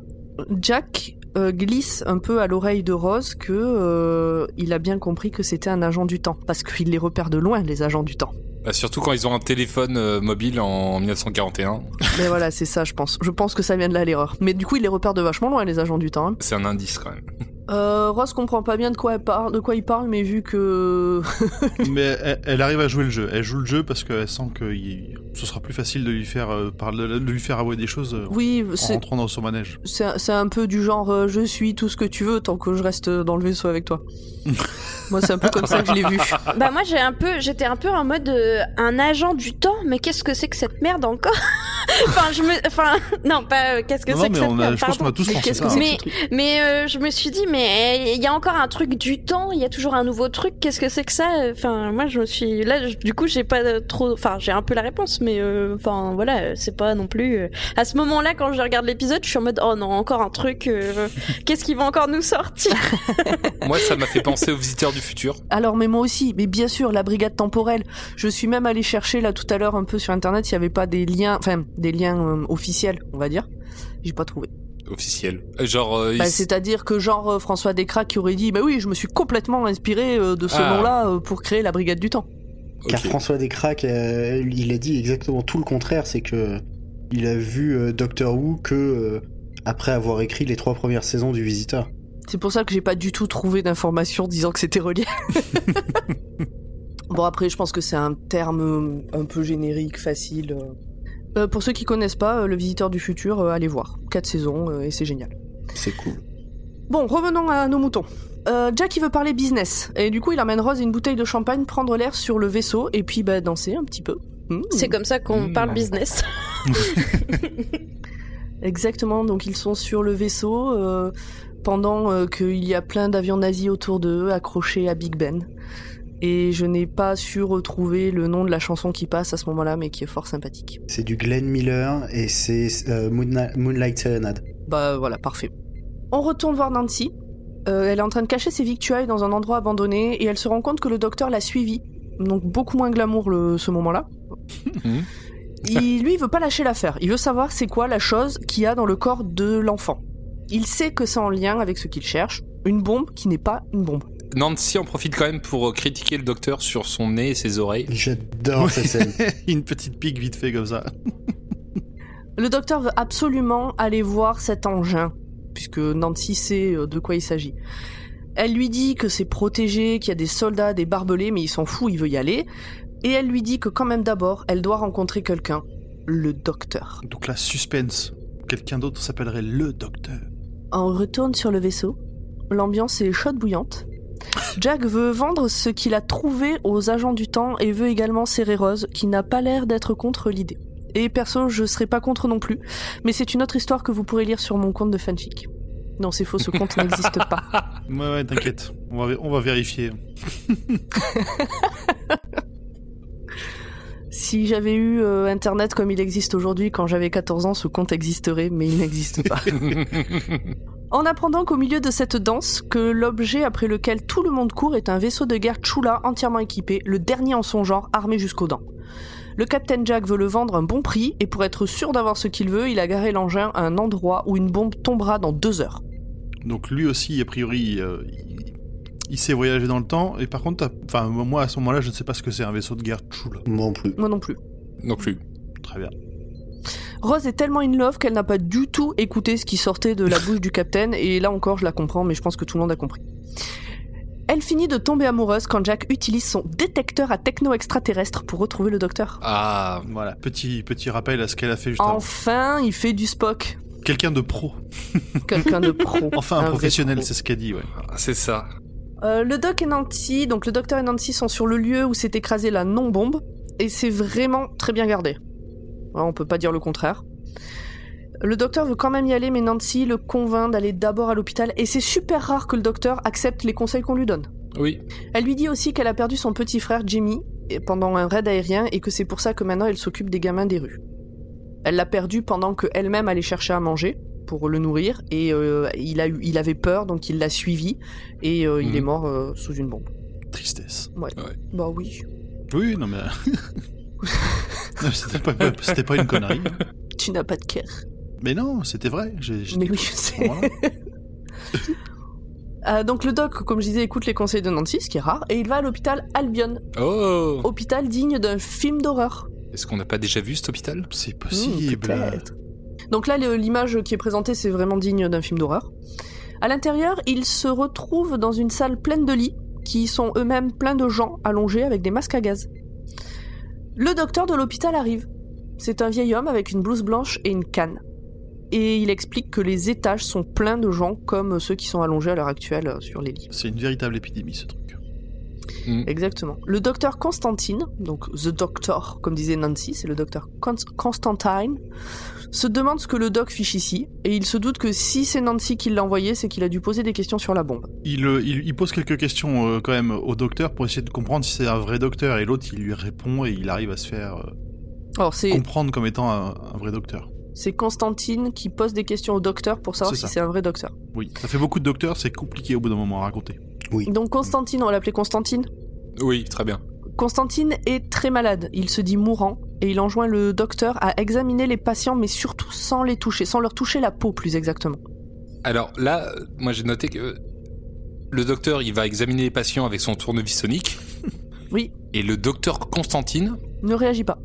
D: Jack euh, glisse un peu à l'oreille de Rose que euh, il a bien compris que c'était un agent du temps parce qu'il les repère de loin les agents du temps.
C: Bah, surtout quand ils ont un téléphone euh, mobile en 1941.
D: Mais voilà, c'est ça, je pense. Je pense que ça vient de là l'erreur. Mais du coup, il les repère de vachement loin les agents du temps. hein.
C: C'est un indice quand même.
D: Euh, Rose comprend pas bien de quoi elle parle, de quoi il parle, mais vu que
A: Mais elle, elle arrive à jouer le jeu. Elle joue le jeu parce qu'elle sent que il- ce sera plus facile de lui faire euh, de lui faire avouer des choses euh,
D: oui,
A: en
D: c'est
A: rentrant dans son manège.
D: c'est c'est un peu du genre euh, je suis tout ce que tu veux tant que je reste dans le vaisseau avec toi. Moi, c'est un peu comme ça que je l'ai vu.
E: Bah moi j'ai un peu, j'étais un peu en mode euh, un agent du temps, mais qu'est-ce que c'est que cette merde encore? Enfin je me, enfin non pas euh, qu'est-ce que c'est que
A: mais
E: cette merde.
A: je pense qu'on a tous pensé ça.
E: Mais- euh, je me suis dit mais il y a encore un truc du temps, il y a toujours un nouveau truc. Qu'est-ce que c'est que ça? Enfin moi je me suis là je- du coup j'ai pas trop, enfin j'ai un peu la réponse, mais euh, enfin voilà c'est pas non plus. euh, À ce moment-là quand je regarde l'épisode, je suis en mode oh non encore un truc. euh, Qu'est-ce qu'ils vont encore nous sortir?
C: Moi, ça m'a fait penser aux visiteurs du futur.
D: Alors, mais moi aussi, mais bien sûr, la brigade temporelle. Je suis même allé chercher là tout à l'heure un peu sur internet s'il n'y avait pas des liens, enfin des liens euh, officiels, on va dire. J'ai pas trouvé.
C: Officiel. Euh, Genre, euh,
D: Bah, C'est-à-dire que genre euh, François Descraques qui aurait dit, bah oui, je me suis complètement inspiré de ce
C: Ah.
D: nom-là pour créer la brigade du temps.
B: Car. François Descraques, euh, il a dit exactement tout le contraire, c'est que il a vu euh, Doctor Who que euh, après avoir écrit les trois premières saisons du Visiteur.
D: C'est pour ça que j'ai pas du tout trouvé d'informations disant que c'était relié. bon après, je pense que c'est un terme un peu générique, facile. Euh. Pour ceux qui connaissent pas, euh, le visiteur du futur, euh, allez voir. Quatre saisons euh, et c'est génial.
B: C'est cool.
D: Bon, revenons à nos moutons. Euh, Jack il veut parler business et du coup il emmène Rose et une bouteille de champagne prendre l'air sur le vaisseau et puis bah danser un petit peu. Mmh.
E: C'est comme ça qu'on
C: Mmh.
E: parle business.
D: Exactement, donc ils sont sur le vaisseau euh, pendant euh, qu'il y a plein d'avions nazis autour d'eux accrochés à Big Ben. Et je n'ai pas su retrouver le nom de la chanson qui passe à ce moment-là, mais qui est fort sympathique.
B: C'est du Glenn Miller et c'est euh, Moonlight, Moonlight Serenade.
D: Bah voilà, parfait. On retourne voir Nancy. Euh, elle est en train de cacher ses victuailles dans un endroit abandonné et elle se rend compte que le docteur l'a suivie. Donc beaucoup moins glamour le, ce moment-là. Il, lui, il veut pas lâcher l'affaire. Il veut savoir c'est quoi la chose qu'il y a dans le corps de l'enfant. Il sait que c'est en lien avec ce qu'il cherche. Une bombe qui n'est pas une bombe.
C: Nancy en profite quand même pour euh, critiquer le docteur sur son nez et ses oreilles.
B: J'adore cette scène.
A: Une petite pique vite fait comme ça.
D: Le docteur veut absolument aller voir cet engin, puisque Nancy sait euh, de quoi il s'agit. Elle lui dit que c'est protégé, qu'il y a des soldats, des barbelés, mais il s'en fout, il veut y aller. Et elle lui dit que quand même d'abord, elle doit rencontrer quelqu'un, le docteur.
A: Donc la suspense. Quelqu'un d'autre s'appellerait le docteur.
D: On retourne sur le vaisseau. L'ambiance est chaude bouillante. Jack veut vendre ce qu'il a trouvé aux agents du temps et veut également serrer Rose, qui n'a pas l'air d'être contre l'idée. Et perso, je serais pas contre non plus, mais c'est une autre histoire que vous pourrez lire sur mon compte de fanfic. Non, c'est faux, ce compte n'existe pas.
A: Ouais, ouais, t'inquiète. On va, on va vérifier.
D: Si j'avais eu euh, Internet comme il existe aujourd'hui quand j'avais 14 ans, ce compte existerait, mais il n'existe pas. En apprenant qu'au milieu de cette danse, que l'objet après lequel tout le monde court est un vaisseau de guerre Chula entièrement équipé, le dernier en son genre, armé jusqu'aux dents. Le capitaine Jack veut le vendre un bon prix, et pour être sûr d'avoir ce qu'il veut, il a garé l'engin à un endroit où une bombe tombera dans deux heures.
A: Donc lui aussi, a priori, euh, il, il sait voyager dans le temps. Et par contre, enfin moi à ce moment-là, je ne sais pas ce que c'est un vaisseau de guerre Chula.
B: Moi non plus.
D: Moi non plus.
C: non plus.
A: Très bien.
D: Rose est tellement in love qu'elle n'a pas du tout écouté ce qui sortait de la bouche du capitaine, et là encore je la comprends, mais je pense que tout le monde a compris. Elle finit de tomber amoureuse quand Jack utilise son détecteur à techno-extraterrestre pour retrouver le docteur.
C: Ah,
A: Voilà, petit petit rappel à ce qu'elle a fait juste avant.
D: Enfin, il fait du Spock.
A: Quelqu'un de pro.
D: Quelqu'un de pro.
A: Enfin, un, professionnel,
D: pro.
A: c'est ce qu'elle dit, ouais.
C: c'est ça.
D: Euh, le doc et Nancy, donc le docteur et Nancy sont sur le lieu où s'est écrasée la non-bombe, et c'est vraiment très bien gardé. Ouais, on peut pas dire le contraire. Le docteur veut quand même y aller, mais Nancy le convainc d'aller d'abord à l'hôpital, et c'est super rare que le docteur accepte les conseils qu'on lui donne.
C: Oui.
D: Elle lui dit aussi qu'elle a perdu son petit frère Jimmy pendant un raid aérien, et que c'est pour ça que maintenant elle s'occupe des gamins des rues. Elle l'a perdu pendant qu'elle-même allait chercher à manger pour le nourrir, et euh, il, a eu, il avait peur, donc il l'a suivi, et euh, il
C: Mhm.
D: est mort euh, sous une bombe.
A: Tristesse.
D: Bah oui.
A: Oui, non mais. C'était pas, c'était pas une connerie.
D: Tu n'as pas de cœur.
A: Mais non, c'était vrai. J'ai,
D: Mais oui, je sais. Euh, donc le doc, comme je disais, écoute les conseils de Nancy, ce qui est rare, et il va à l'hôpital Albion.
C: Oh
D: Hôpital digne d'un film d'horreur.
C: Est-ce qu'on n'a pas déjà vu cet hôpital?
A: C'est
D: Hmm,
A: possible.
D: Donc là, le- l'image qui est présentée, c'est vraiment digne d'un film d'horreur. À l'intérieur, il se retrouve dans une salle pleine de lits, qui sont eux-mêmes pleins de gens allongés avec des masques à gaz. Le docteur de l'hôpital arrive. C'est un vieil homme avec une blouse blanche et une canne. Et il explique que les étages sont pleins de gens comme ceux qui sont allongés à l'heure actuelle euh, sur les lits.
A: C'est une véritable épidémie, ce truc.
C: Mm.
D: Exactement. Le docteur Constantine, donc The Doctor, comme disait Nancy, c'est le docteur Cons- Constantine, se demande ce que le doc fiche ici, et il se doute que si c'est Nancy qui l'a envoyé, c'est qu'il a dû poser des questions sur la bombe.
A: Il, euh, il, il pose quelques questions euh, quand même au docteur pour essayer de comprendre si c'est un vrai docteur, et l'autre il lui répond et il arrive à se faire euh,
D: Alors
A: comprendre comme étant un, un vrai docteur.
D: c'est Constantine qui pose des questions au docteur pour savoir si c'est un vrai docteur.
A: Oui, ça fait beaucoup de docteurs, c'est compliqué au bout d'un moment à raconter.
D: Donc Constantine, on va l'appeler Constantine?
C: Oui, très bien.
D: Constantine est très malade, il se dit mourant et il enjoint le docteur à examiner les patients mais surtout sans les toucher, sans leur toucher la peau plus exactement.
C: Alors là, euh, moi j'ai noté que euh, le docteur, il va examiner les patients avec son tournevis sonique.
D: Oui.
C: Et le docteur Constantine,
D: Ne réagit pas.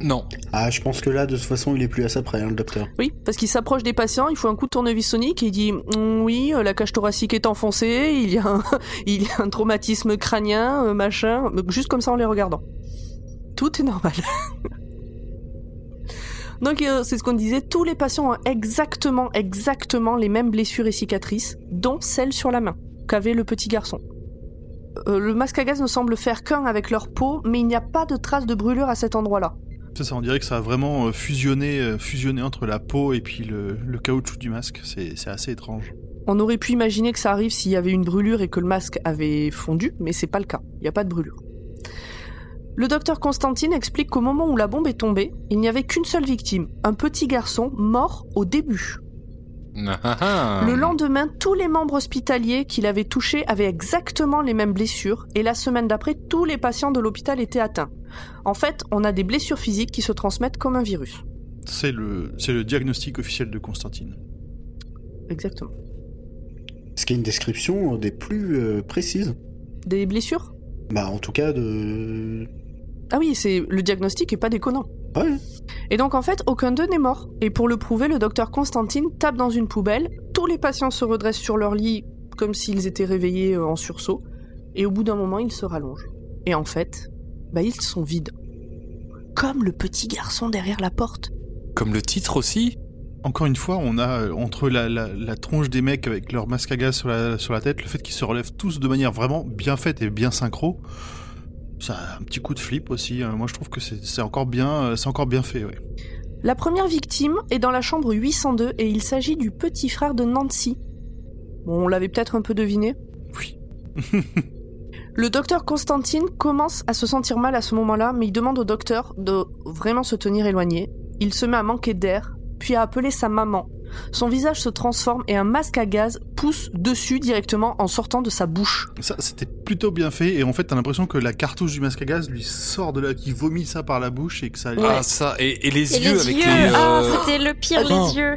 C: non.
B: Ah, je pense que là, de toute façon, il est plus à ça près, hein, le docteur.
D: Oui, parce qu'il s'approche des patients, il faut un coup de tournevis sonique et il dit Mm, oui, euh, la cage thoracique est enfoncée, il y a un, il y a un traumatisme crânien, euh, machin, juste comme ça en les regardant. Tout est normal. Donc euh, c'est ce qu'on disait, tous les patients ont exactement, exactement les mêmes blessures et cicatrices, dont celle sur la main qu'avait le petit garçon. Euh, le masque à gaz ne semble faire qu'un avec leur peau, mais il n'y a pas de traces de brûlure à cet endroit-là.
A: C'est ça, on dirait que ça a vraiment euh, fusionné, fusionné entre la peau et puis le, le caoutchouc du masque. C'est c'est assez étrange.
D: On aurait pu imaginer que ça arrive s'il y avait une brûlure et que le masque avait fondu, mais c'est pas le cas. Il n'y a pas de brûlure. Le docteur Constantine explique qu'au moment où la bombe est tombée, il n'y avait qu'une seule victime, un petit garçon mort au début.
C: Ah, ah, ah.
D: Le lendemain, tous les membres hospitaliers qu'il avait touchés avaient exactement les mêmes blessures, et la semaine d'après, tous les patients de l'hôpital étaient atteints. En fait, on a des blessures physiques qui se transmettent comme un virus.
A: C'est le, c'est le diagnostic officiel de Constantine.
D: Exactement.
B: Ce qui est une description des plus euh, précises?
D: Des blessures?
B: Bah, en tout cas, de.
D: Ah oui, c'est le diagnostic est pas déconnant.
B: Ouais.
D: Et donc en fait, aucun d'eux n'est mort. Et pour le prouver, le docteur Constantine tape dans une poubelle, tous les patients se redressent sur leur lit comme s'ils étaient réveillés euh, en sursaut, et au bout d'un moment, ils se rallongent. Et en fait, bah ils sont vides. Comme le petit garçon derrière la porte.
C: Comme le titre aussi
A: Encore une fois, on a euh, entre la, la, la tronche des mecs avec leur masque à gaz sur la, sur la tête, le fait qu'ils se relèvent tous de manière vraiment bien faite et bien synchro, ça a un petit coup de flip aussi. hein. Moi, je trouve que c'est c'est encore bien, euh, c'est encore bien fait. Ouais.
D: La première victime est dans la chambre 802 et il s'agit du petit frère de Nancy. Bon, on l'avait peut-être un peu deviné.
A: Oui.
D: Le docteur Constantine commence à se sentir mal à ce moment-là, mais il demande au docteur de vraiment se tenir éloigné. Il se met à manquer d'air, puis à appeler sa maman. Son visage se transforme et un masque à gaz pousse dessus directement en sortant de sa bouche.
A: Ça, c'était plutôt bien fait. Et en fait, t'as l'impression que la cartouche du masque à gaz lui sort de là, qu'il vomit ça par la bouche et que ça.
D: Ouais.
C: Ah ça, et, et les
E: Et
C: yeux
E: les
C: avec
E: yeux,
C: les...
E: ah,
C: euh,
E: c'était le pire,
D: Attends.
E: les yeux.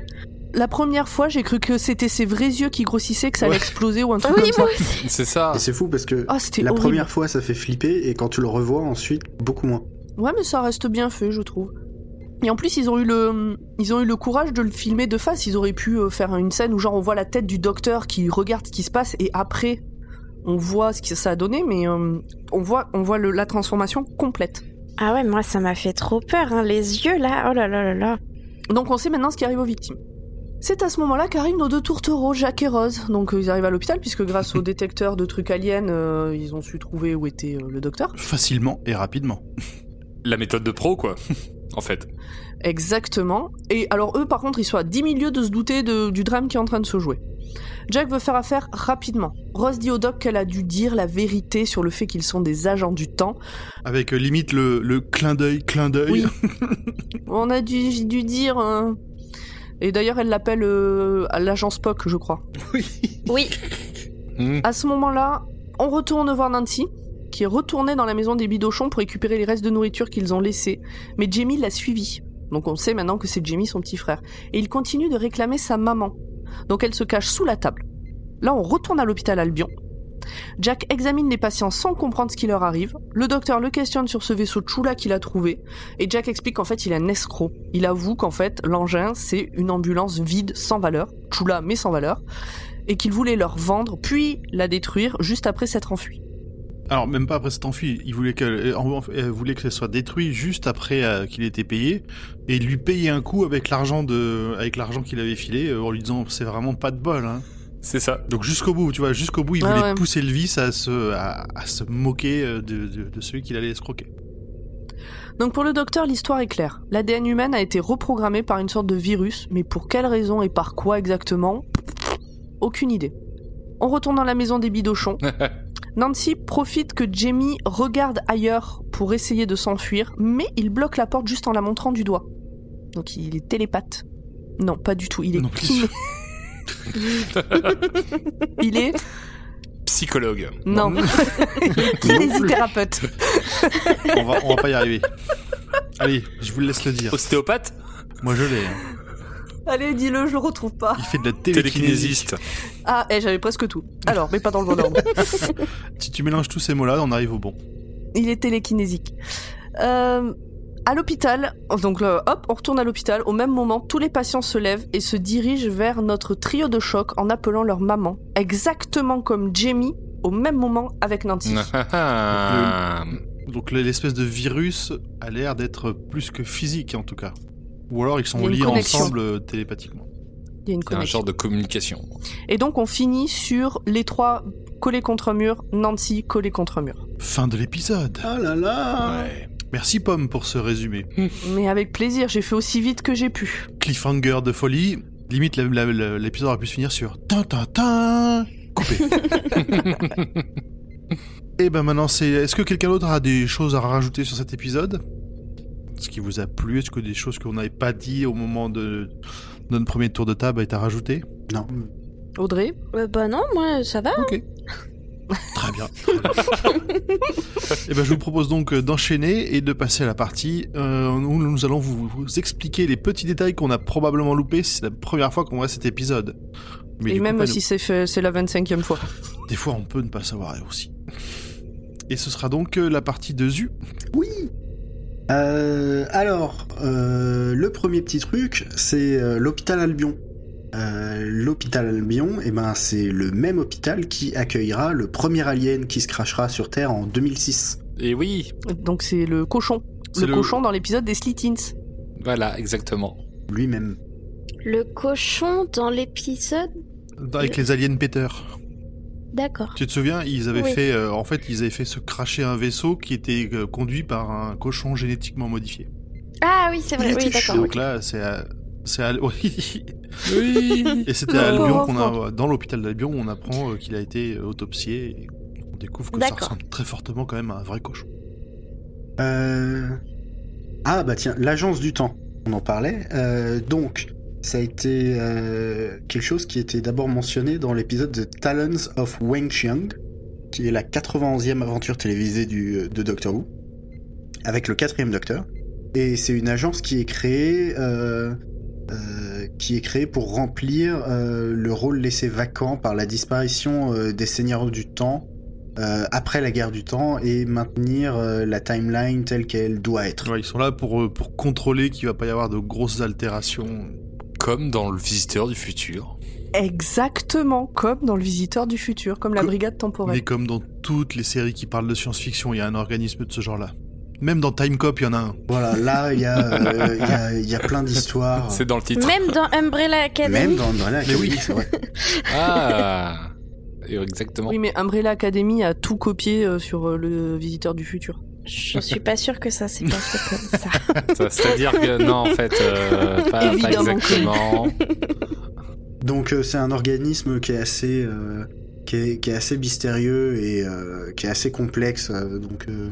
D: La première fois, j'ai cru que c'était ses vrais yeux qui grossissaient, que ça allait
A: Ouais.
D: exploser ou un truc
E: Oui,
D: comme ça.
C: C'est ça.
B: Et c'est fou parce que
D: Ah, c'était
B: la
D: horrible.
B: première fois, ça fait flipper, et quand tu le revois ensuite, beaucoup moins.
D: Ouais, mais ça reste bien fait, je trouve. Et en plus, ils ont eu le, ils ont eu le courage de le filmer de face. Ils auraient pu euh, faire une scène où genre on voit la tête du docteur qui regarde ce qui se passe et après on voit ce que ça a donné, mais euh, on voit, on voit le- la transformation complète.
E: Ah ouais, moi ça m'a fait trop peur, hein. les yeux là, oh là là là là.
D: Donc on sait maintenant ce qui arrive aux victimes. C'est à ce moment-là qu'arrivent nos deux tourtereaux, Jacques et Rose. Donc euh, ils arrivent à l'hôpital puisque grâce au détecteur de trucs aliens, euh, ils ont su trouver où était euh, le docteur.
A: Facilement et rapidement.
C: La méthode de pro, quoi. en fait.
D: Exactement. Et alors eux, par contre, ils sont à 10 milieux de se douter de- du drame qui est en train de se jouer. Jack veut faire affaire rapidement. Rose dit au doc qu'elle a dû dire la vérité sur le fait qu'ils sont des agents du temps.
A: Avec euh, limite le, le clin d'œil, clin d'œil.
D: Oui. On a dû, dire... euh, Et d'ailleurs, elle l'appelle euh, à l'agent Spock, je crois.
E: Oui,
C: Hmm.
D: À ce moment-là, on retourne voir Nancy, qui est retournée dans la maison des bidochons pour récupérer les restes de nourriture qu'ils ont laissés. Mais Jamie l'a suivi. Donc on sait maintenant que c'est Jamie, son petit frère. Et il continue de réclamer sa maman. Donc elle se cache sous la table. Là, on retourne à l'hôpital Albion. Jack examine les patients sans comprendre ce qui leur arrive. Le docteur le questionne sur ce vaisseau Chula qu'il a trouvé. Et Jack explique qu'en fait, il est un escroc. Il avoue qu'en fait, l'engin, c'est une ambulance vide, sans valeur. Chula, mais sans valeur. Et qu'il voulait leur vendre, puis la détruire juste après s'être enfui.
A: Alors même pas après s'être enfui, il voulait qu'elle euh, en- euh, voulait que ça soit détruit juste après euh, qu'il ait été payé et il lui payer un coup avec l'argent de avec l'argent qu'il avait filé euh, en lui disant c'est vraiment pas de bol hein.
C: C'est ça.
A: Donc jusqu'au bout, tu vois, jusqu'au bout, il
D: Ah
A: voulait
D: ouais.
A: pousser le vice à se, à, à se moquer euh, de, de, de celui qu'il allait escroquer.
D: Donc pour le docteur, l'histoire est claire. L'ADN humain a été reprogrammé par une sorte de virus, mais pour quelle raison et par quoi exactement? Aucune idée. On retourne dans la maison des bidochons. Nancy profite que Jamie regarde ailleurs pour essayer de s'enfuir, mais il bloque la porte juste en la montrant du doigt. Donc il est télépathe. Non, pas du tout. Il est
A: Non,
D: kiné- Il est
C: Psychologue.
D: non kinésithérapeute.
A: On va, on va pas y arriver. Allez, je vous laisse le dire.
C: Ostéopathe?
A: Moi, je l'ai.
D: Allez, dis-le, je le retrouve pas.
A: Il fait de la télékinésie.
C: Télékinésiste.
D: Ah, eh, j'avais presque tout. Alors, mais pas dans le bon ordre.
A: Si tu mélanges tous ces mots-là, on arrive au bon.
D: Il est télékinésique. Euh, à l'hôpital, donc là, hop, on retourne à l'hôpital. Au même moment, tous les patients se lèvent et se dirigent vers notre trio de choc en appelant leur maman, exactement comme Jamie au même moment avec Nancy.
A: Donc le- l'espèce de virus a l'air d'être plus que physique en tout cas. Ou alors ils sont liés
D: connexion.
A: ensemble euh, télépathiquement.
D: Il y a une
C: C'est un
D: connexion.
C: genre de communication.
D: Et donc on finit sur les trois collés contre mur, Nancy collée contre mur.
A: Fin de l'épisode.
B: Ah là là
C: Ouais.
A: Merci Pomme pour ce résumé.
D: Mais avec plaisir, j'ai fait aussi vite que j'ai pu.
A: Cliffhanger de folie. Limite l'épisode aurait pu se finir sur tin tin tin coupé. Et ben maintenant c'est. Est-ce que quelqu'un d'autre a des choses à rajouter sur cet épisode? Ce qui vous a plu Est-ce que des choses qu'on n'avait pas dit au moment de, notre premier tour de table est à rajouter
B: Non.
D: Audrey?
E: Euh, bah non, moi ça va.
A: Ok. Très bien. et ben, je vous propose donc d'enchaîner et de passer à la partie euh, où nous allons vous, vous expliquer les petits détails qu'on a probablement loupés. si C'est la première fois qu'on voit cet épisode. Mais
D: Et
A: coup,
D: même si c'est fait- c'est la 25e fois.
A: des fois, on peut ne pas savoir aussi. Et ce sera donc euh, la partie de Zu.
B: Oui Euh, Alors, euh, le premier petit truc, c'est euh, l'hôpital Albion. Euh, l'hôpital Albion, eh ben, c'est le même hôpital qui accueillera le premier alien qui se crachera sur Terre en 2006.
C: Et oui,
D: Donc c'est le cochon. Le,
A: le-
D: cochon dans l'épisode des Slitins.
C: voilà, exactement.
B: Lui-même.
E: Le cochon dans l'épisode.
A: Avec les aliens Peter.
E: D'accord.
A: Tu te souviens, ils avaient
E: Oui.
A: fait, euh, en fait, ils avaient fait se cracher un vaisseau qui était euh, conduit par un cochon génétiquement modifié.
E: Ah oui, c'est vrai. Oui, d'accord.
A: Donc là, c'est à... c'est à... oui.
C: Oui.
A: Et c'était à Albion qu'on a, dans l'hôpital d'Albion, on apprend euh, qu'il a été euh, autopsié et on découvre que ça ressemble très fortement quand même à un vrai cochon.
B: Euh... Ah bah tiens, l'agence du temps, on en parlait. Euh, donc, ça a été euh, quelque chose qui était d'abord mentionné dans l'épisode de Talons of Wang Xiang, qui est la 91e aventure télévisée du, de Doctor Who, avec le quatrième Docteur. Et c'est une agence qui est créée, euh, euh, qui est créée pour remplir euh, le rôle laissé vacant par la disparition euh, des Seigneurs du Temps euh, après la guerre du temps et maintenir euh, la timeline telle qu'elle doit être.
A: Ils sont là pour, euh, pour contrôler qu'il va pas y avoir de grosses altérations.
C: Comme dans le Visiteur du futur.
D: Exactement comme dans le Visiteur du futur, comme la
A: Co-
D: brigade temporelle.
A: Mais comme dans toutes les séries qui parlent de science-fiction, il y a un organisme de ce genre-là. Même dans Time Cop, il y en a un.
B: Voilà, là il y, a, euh, il y, a, y a plein d'histoires.
C: C'est dans le titre.
E: Même dans Umbrella
B: Même
E: Academy.
B: dans voilà,
A: Mais oui.
B: c'est vrai.
C: Ah Exactement.
D: Oui, mais Umbrella Academy a tout copié euh, sur euh, le Visiteur du futur.
E: Je suis pas sûre que ça s'est passé comme ça.
C: Ça, C'est-à-dire que non, en fait, euh, pas, exactement.
B: Donc euh, c'est un organisme qui est assez, euh, qui, est, qui est assez mystérieux et euh, qui est assez complexe. euh, donc euh,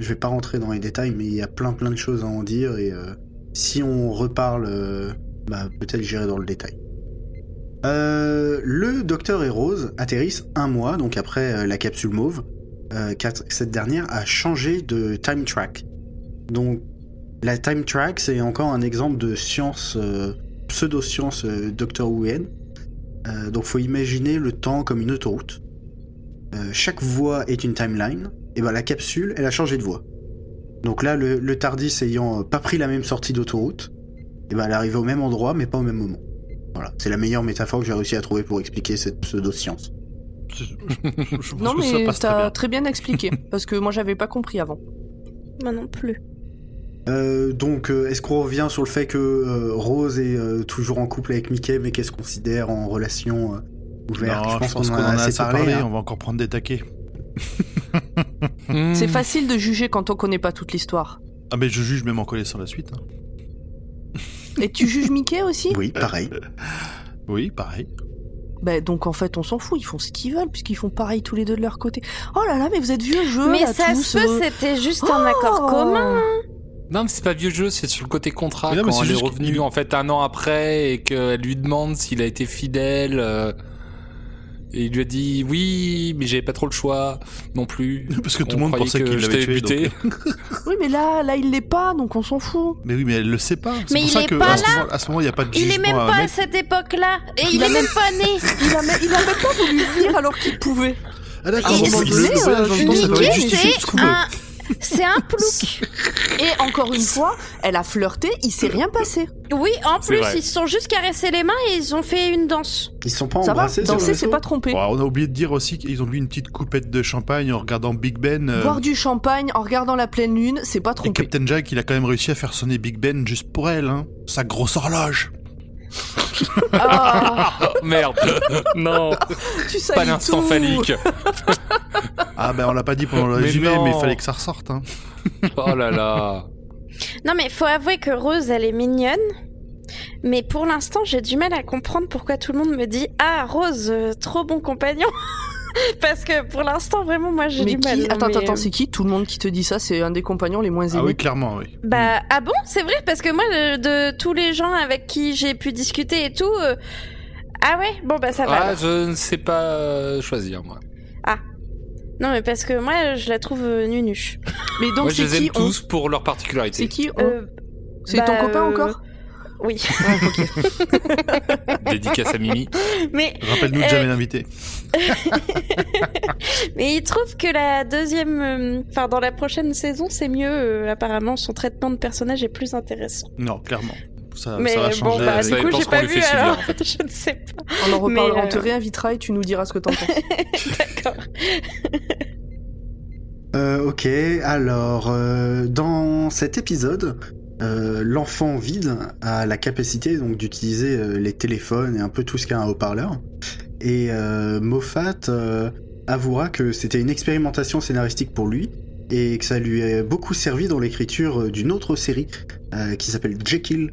B: je vais pas rentrer dans les détails, mais il y a plein plein de choses à en dire et euh, si on reparle, euh, bah, peut-être j'irai dans le détail. Euh, le Docteur et Rose atterrissent un mois donc après euh, la capsule mauve, euh, cette dernière a changé de time track. Donc la time track c'est encore un exemple de science euh, pseudo-science euh, Doctor Whoienne. Euh, donc faut imaginer le temps comme une autoroute. Chaque voie est une timeline. Et ben la capsule, elle a changé de voie. Donc là, le, Tardis ayant pas pris la même sortie d'autoroute, et ben elle au même endroit, mais pas au même moment. Voilà, c'est la meilleure métaphore que j'ai réussi à trouver pour expliquer cette pseudo-science.
A: Je, je-
D: Non, mais
A: très
D: t'as
A: bien.
D: très bien expliqué, parce que moi j'avais pas compris avant.
E: Moi non plus.
B: Euh, donc, euh, est-ce qu'on revient sur le fait que euh, Rose est euh, toujours en couple avec Mickey, mais qu'elle se considère en relation euh, ouverte?
A: Non,
B: je pense
A: je pense
B: qu'on
A: qu'on
B: en a assez parlé.
A: parlé,
B: hein.
A: on va encore prendre des taquets.
C: Hmm.
D: C'est facile de juger quand on connaît pas toute l'histoire.
A: Ah mais je juge même en connaissant la suite. hein.
D: Et tu juges Mickey aussi?
B: Oui, pareil.
A: Oui, pareil.
D: Bah donc en fait on s'en fout, ils font ce qu'ils veulent puisqu'ils font pareil tous les deux de leur côté. Oh là là, mais vous êtes vieux jeu
E: Mais
D: là,
E: ça
D: tous,
E: se peut,
D: euh.
E: c'était juste un accord
D: Oh
E: commun.
C: Non, mais c'est pas vieux jeu, c'est sur le côté contrat.
A: Mais non, mais
C: quand
A: c'est
C: elle est revenue en fait un an après et qu'elle lui demande s'il a été fidèle. euh, Et il lui a dit oui, mais j'avais pas trop le choix non plus.
A: Parce que tout le monde
C: croyait
A: pensait
C: que
A: qu'il
C: je
A: l'avait
C: buté.
A: donc-
D: Oui mais là, là il l'est pas, donc on s'en fout.
A: Mais oui, mais elle le sait pas.
E: Mais
A: pour
E: il
A: ça
E: est
A: que
E: pas
A: à ce moment- à ce moment, il n'y a pas de
E: Il est même
A: à
E: pas à cette époque-là. Et il, est même pas né.
D: Il a, même- il a même pas voulu venir alors qu'il pouvait.
A: Ah d'accord, il-
D: donné,
A: le voyage dans le
D: euh,
A: temps, ça être
E: un... C'est un plouc.
D: Et encore une fois, elle a flirté, il s'est rien passé.
E: Oui, en plus,
C: vrai.
E: ils se sont juste caressés les mains et ils ont fait une danse.
B: Ils se sont pas
D: Ça va,
B: embrassés le
D: danser c'est pas trompé.
A: On a oublié de dire aussi qu'ils ont bu une petite coupette de champagne en regardant Big Ben. euh,
D: Boire du champagne en regardant la pleine lune, c'est pas
A: et
D: trompé.
A: Captain Jack, il a quand même réussi à faire sonner Big Ben juste pour elle, hein. Sa grosse horloge.
D: Ah,
C: Merde. non,
D: tu
C: pas l'instant
D: tout.
C: phallique.
A: Ah ben on l'a pas dit pendant le
C: Mais
A: résumé,
C: non.
A: mais il fallait que ça ressorte. Hein.
C: Oh là là.
E: Non, mais faut avouer que Rose, elle est mignonne. Mais pour l'instant, j'ai du mal à comprendre pourquoi tout le monde me dit Ah, Rose, euh, trop bon compagnon. Parce que pour l'instant, vraiment, moi, j'ai
D: Mais
E: du mal.
D: qui Attends,
E: mais,
D: attends,
E: euh,
D: c'est qui Tout le monde qui te dit ça, c'est un des compagnons les moins
A: Ah
D: aimés.
A: oui, clairement, oui.
E: Bah, ah bon? C'est vrai Parce que moi, de, de tous les gens avec qui j'ai pu discuter et tout. euh, Ah ouais Bon, bah, ça va.
C: Ah,
E: alors.
C: je ne sais pas euh, choisir moi.
E: Non, mais parce que moi, je la trouve nunuche.
D: Mais donc
C: Moi, je
D: c'est
C: les
D: qui
C: aime
D: on
C: tous pour leur particularité.
D: C'est qui on
E: Euh,
D: C'est
E: bah,
D: ton copain
E: euh,
D: encore?
E: Oui.
D: Ah, ok.
C: Dédicace à Mimi.
E: mais,
A: Rappelle-nous de
E: Euh,
A: jamais l'inviter.
E: mais il trouve que la deuxième. euh, Enfin, dans la prochaine saison, c'est mieux. euh, apparemment, son traitement de personnage est plus intéressant.
A: Non, clairement. Ça,
E: mais
A: ça va
E: bon,
A: changer.
E: bah,
A: avec-
C: ça
E: du coup, j'ai pas vu alors.
C: en fait.
E: je ne sais pas.
D: On en on te
E: euh,
D: réinvitera et tu nous diras ce que t'en penses.
E: D'accord.
B: Euh, ok, alors euh, dans cet épisode, euh, l'enfant vide a la capacité donc d'utiliser euh, les téléphones et un peu tout ce qu'a un haut-parleur. Et euh, Moffat avouera que c'était une expérimentation scénaristique pour lui et que ça lui a beaucoup servi dans l'écriture d'une autre série qui s'appelle Jekyll,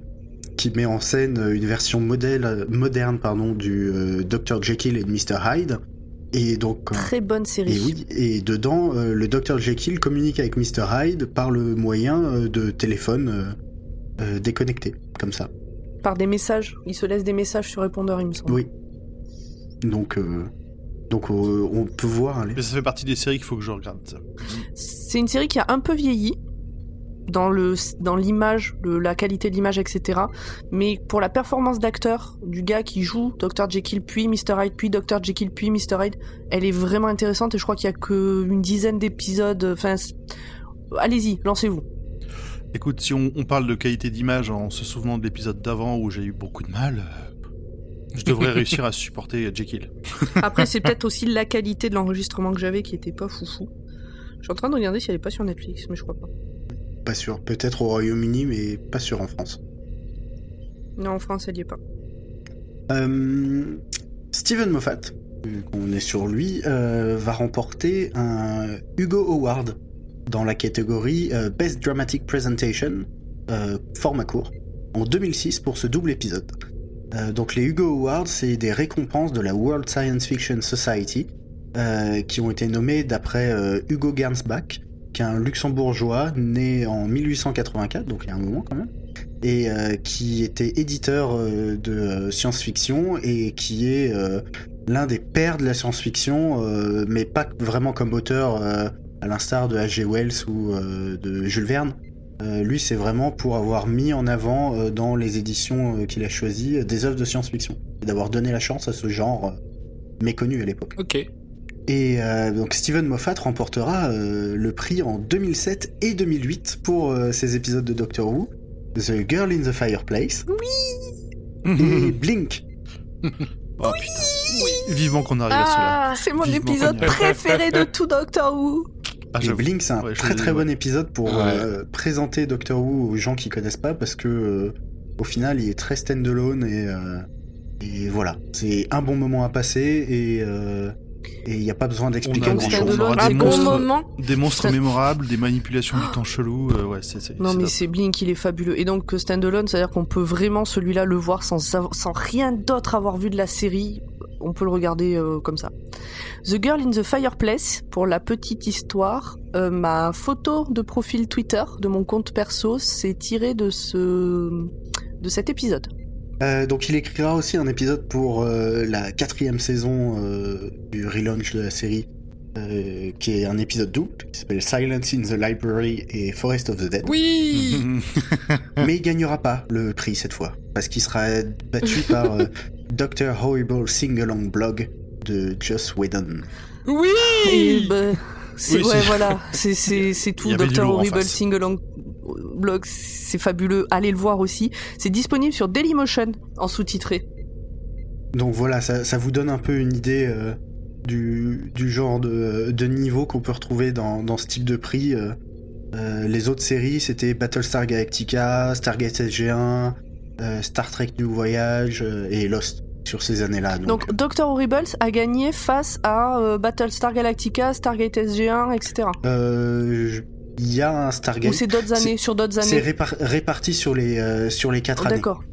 B: qui met en scène une version modèle, moderne pardon, du Dr Jekyll et de Mr Hyde. Et donc, euh,
D: Très bonne série.
B: et oui, et dedans, euh, le Dr Jekyll communique avec Mr Hyde par le moyen euh, de téléphone euh, euh, déconnecté, comme ça.
D: Par des messages. Il se laisse des messages sur répondeur, il me semble.
B: Oui. Donc, euh, donc euh, on peut voir.
A: Mais ça fait partie des séries qu'il faut que je regarde. ça.
D: C'est une série qui a un peu vieilli dans le dans l'image, la qualité de l'image, etc. Mais pour la performance d'acteur du gars qui joue Dr Jekyll puis Mr Hyde puis Dr Jekyll puis Mr Hyde, elle est vraiment intéressante et je crois qu'il y a que une dizaine d'épisodes. Enfin, allez-y, lancez-vous.
A: Écoute, si on, on parle de qualité d'image en se souvenant de l'épisode d'avant où j'ai eu beaucoup de mal, euh, je devrais réussir à supporter Jekyll.
D: Après, c'est peut-être aussi la qualité de l'enregistrement que j'avais qui était pas foufou. Je suis en train de regarder si elle est pas sur Netflix, mais je crois pas.
B: Pas sûr. Peut-être au Royaume-Uni, mais pas sûr en France.
D: Non, en France, elle y est pas.
B: Euh, Steven Moffat, qu'on est sur lui, euh, va remporter un Hugo Award dans la catégorie euh, Best Dramatic Presentation, format court, en 2006 pour ce double épisode. Donc les Hugo Awards, c'est des récompenses de la World Science Fiction Society qui ont été nommées d'après Hugo Gernsback, qui est un luxembourgeois né en 1884, donc il y a un moment quand même et euh, qui était éditeur euh, de euh, science-fiction et qui est l'un des pères de la science-fiction, mais pas vraiment comme auteur à l'instar de H.G. Wells ou de Jules Verne. Lui, c'est vraiment pour avoir mis en avant dans les éditions qu'il a choisies des œuvres de science-fiction d'avoir donné la chance à ce genre méconnu à l'époque.
C: Ok.
B: Et euh, donc Steven Moffat remportera euh, le prix en 2007 et 2008 pour euh, ses épisodes de Doctor Who, The Girl in the Fireplace et Blink.
A: Oh putain. Vivement qu'on arrive à cela.
D: Ah, c'est mon
A: Vivement
D: épisode préféré de tout Doctor Who.
A: Ah,
B: et. Blink, c'est un
A: Ouais,
B: très très bon épisode pour
C: Ouais.
B: euh, présenter Doctor Who aux gens qui connaissent pas parce que euh, au final il est très standalone et, euh, Et voilà, c'est un bon moment à passer et euh, et il n'y a pas besoin d'expliquer
E: Un
A: des
E: bon
A: monstres,
E: moment.
A: des monstres mémorables, des manipulations du temps chelou. euh, ouais, c'est. c'est-
D: Non mais c'est Blink, il est fabuleux. Et donc euh, standalone, c'est-à-dire qu'on peut vraiment celui-là le voir sans, sans rien d'autre avoir vu de la série. On peut le regarder euh, comme ça. The Girl in the Fireplace, pour la petite histoire, euh, ma photo de profil Twitter de mon compte perso, c'est tiré de ce de cet épisode.
B: Euh, donc il écrira aussi un épisode pour euh, la quatrième saison euh, du relaunch de la série, euh, qui est un épisode double, qui s'appelle Silence in the Library et Forest of the Dead.
C: Oui
B: Mais il gagnera pas le prix cette fois, parce qu'il sera battu par euh, Dr. Horrible Sing-Along Blog de Joss Whedon.
C: Oui
D: bah, c'est
A: Oui,
D: ouais voilà, c'est c'est c'est tout. Dr Horrible. Singalong blog, c'est fabuleux. Allez le voir aussi. C'est disponible sur Dailymotion en sous-titré.
B: Donc voilà, ça, ça vous donne un peu une idée euh, du, du genre de, de niveau qu'on peut retrouver dans, dans ce type de prix. euh. Euh, les autres séries, c'était Battlestar Galactica, Stargate SG1, euh, Star Trek New Voyage et Lost sur ces années-là. Donc,
D: Donc Dr Horrible a gagné face à Battlestar Galactica, Stargate SG1, etc.
B: je- il y a un
D: Ou
B: Stargate.
D: c'est d'autres années, sur d'autres
B: C'est
D: années.
B: répar- réparti sur les, euh, sur les quatre
D: Oh,
B: années.
D: D'accord.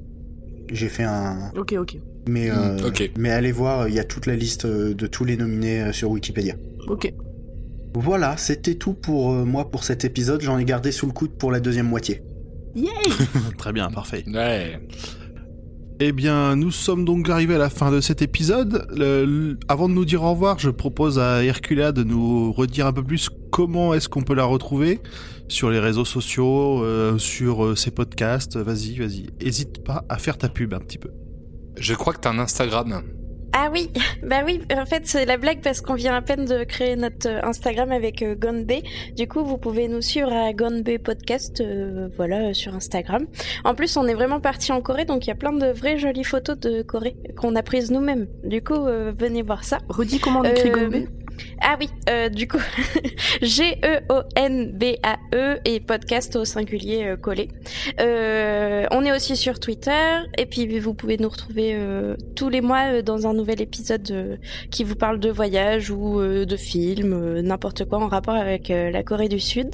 B: J'ai fait un.
D: Ok, ok,
B: Mais, euh,
C: Mm,
B: mais allez voir, il y a toute la liste euh, de tous les nominés sur Wikipédia.
D: ok.
B: Voilà, c'était tout pour moi pour cet épisode. J'en ai gardé sous le coude pour la deuxième moitié.
D: Yay
A: Très bien, parfait.
C: Ouais.
A: Eh bien, nous sommes donc arrivés à la fin de cet épisode. Le- le- avant de nous dire au revoir, je propose à Hercula de nous redire un peu plus comment est-ce qu'on peut la retrouver sur les réseaux sociaux, euh, sur euh, ses podcasts. Vas-y, vas-y. Hésite pas à faire ta pub un petit peu.
C: Je crois que t'as un Instagram.
E: Ah oui, bah oui, en fait c'est la blague parce qu'on vient à peine de créer notre euh, Instagram avec Gonbe. Du coup, vous pouvez nous suivre à Gonbe Podcast, euh, voilà, sur Instagram. En plus, on est vraiment parti en Corée, donc il y a plein de vraies jolies photos de Corée qu'on a prises nous-mêmes. Du coup, euh, venez voir ça.
D: Redis comment on écrit
E: Euh,
D: Gombe
E: Ah oui, euh, du coup, G-E-O-N-B-A-E E et podcast au singulier euh, collé. Euh, on est aussi sur Twitter et puis vous pouvez nous retrouver tous les mois dans un nouvel épisode qui vous parle de voyage ou de films, n'importe quoi en rapport avec la Corée du Sud.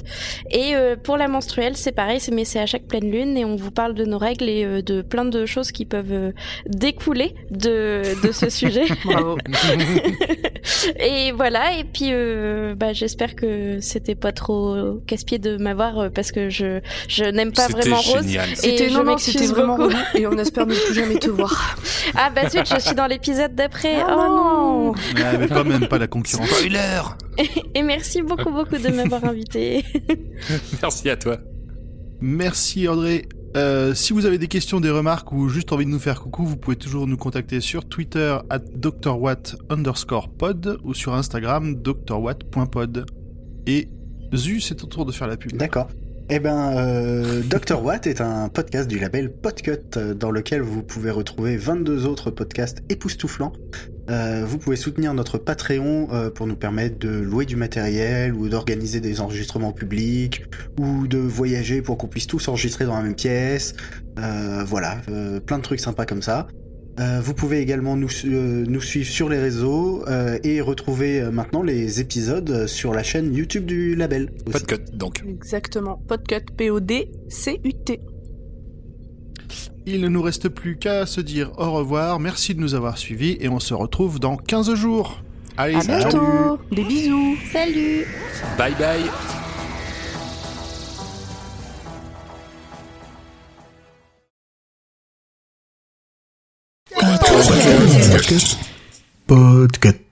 E: Et pour la menstruelle, c'est pareil, c'est- mais c'est à chaque pleine lune et on vous parle de nos règles et de plein de choses qui peuvent découler de, de ce sujet.
D: Bravo.
E: et voilà, et puis euh, bah, j'espère que c'était pas trop casse-pied de m'avoir euh, parce que je, je n'aime pas vraiment Rose.
C: génial.
D: C'était non, non, c'était vraiment
E: beaucoup.
D: et on espère ne plus jamais te voir.
E: Ah bah zut, je suis dans l'épisode d'après.
D: Ah
E: oh non.
A: Ouais, mais quand même pas la concurrence.
C: Spoiler
E: Et merci beaucoup beaucoup de m'avoir invité.
C: Merci à toi.
A: Merci Audrey. Euh, si vous avez des questions, des remarques ou juste envie de nous faire coucou, vous pouvez toujours nous contacter sur Twitter at drwatt underscore pod ou sur Instagram drwatt.pod. Et Zu, c'est au tour de faire la pub.
B: D'accord. Eh ben, euh, Dr. Watt est un podcast du label Podcut euh, dans lequel vous pouvez retrouver 22 autres podcasts époustouflants. Euh, vous pouvez soutenir notre Patreon euh, pour nous permettre de louer du matériel ou d'organiser des enregistrements publics ou de voyager pour qu'on puisse tous enregistrer dans la même pièce. Euh, voilà, euh, plein de trucs sympas comme ça. Euh, vous pouvez également nous, euh, nous suivre sur les réseaux euh, et retrouver euh, maintenant les épisodes sur la chaîne YouTube du label. aussi.
C: Pas de cut, donc.
D: Exactement. Podcut, P-O-D-C-U-T.
A: Il ne nous reste plus qu'à se dire au revoir, merci de nous avoir suivis et on se retrouve dans 15 jours. Allez,
D: À
A: salut.
D: bientôt. Des bisous.
E: Salut.
C: Bye bye
B: Podcast.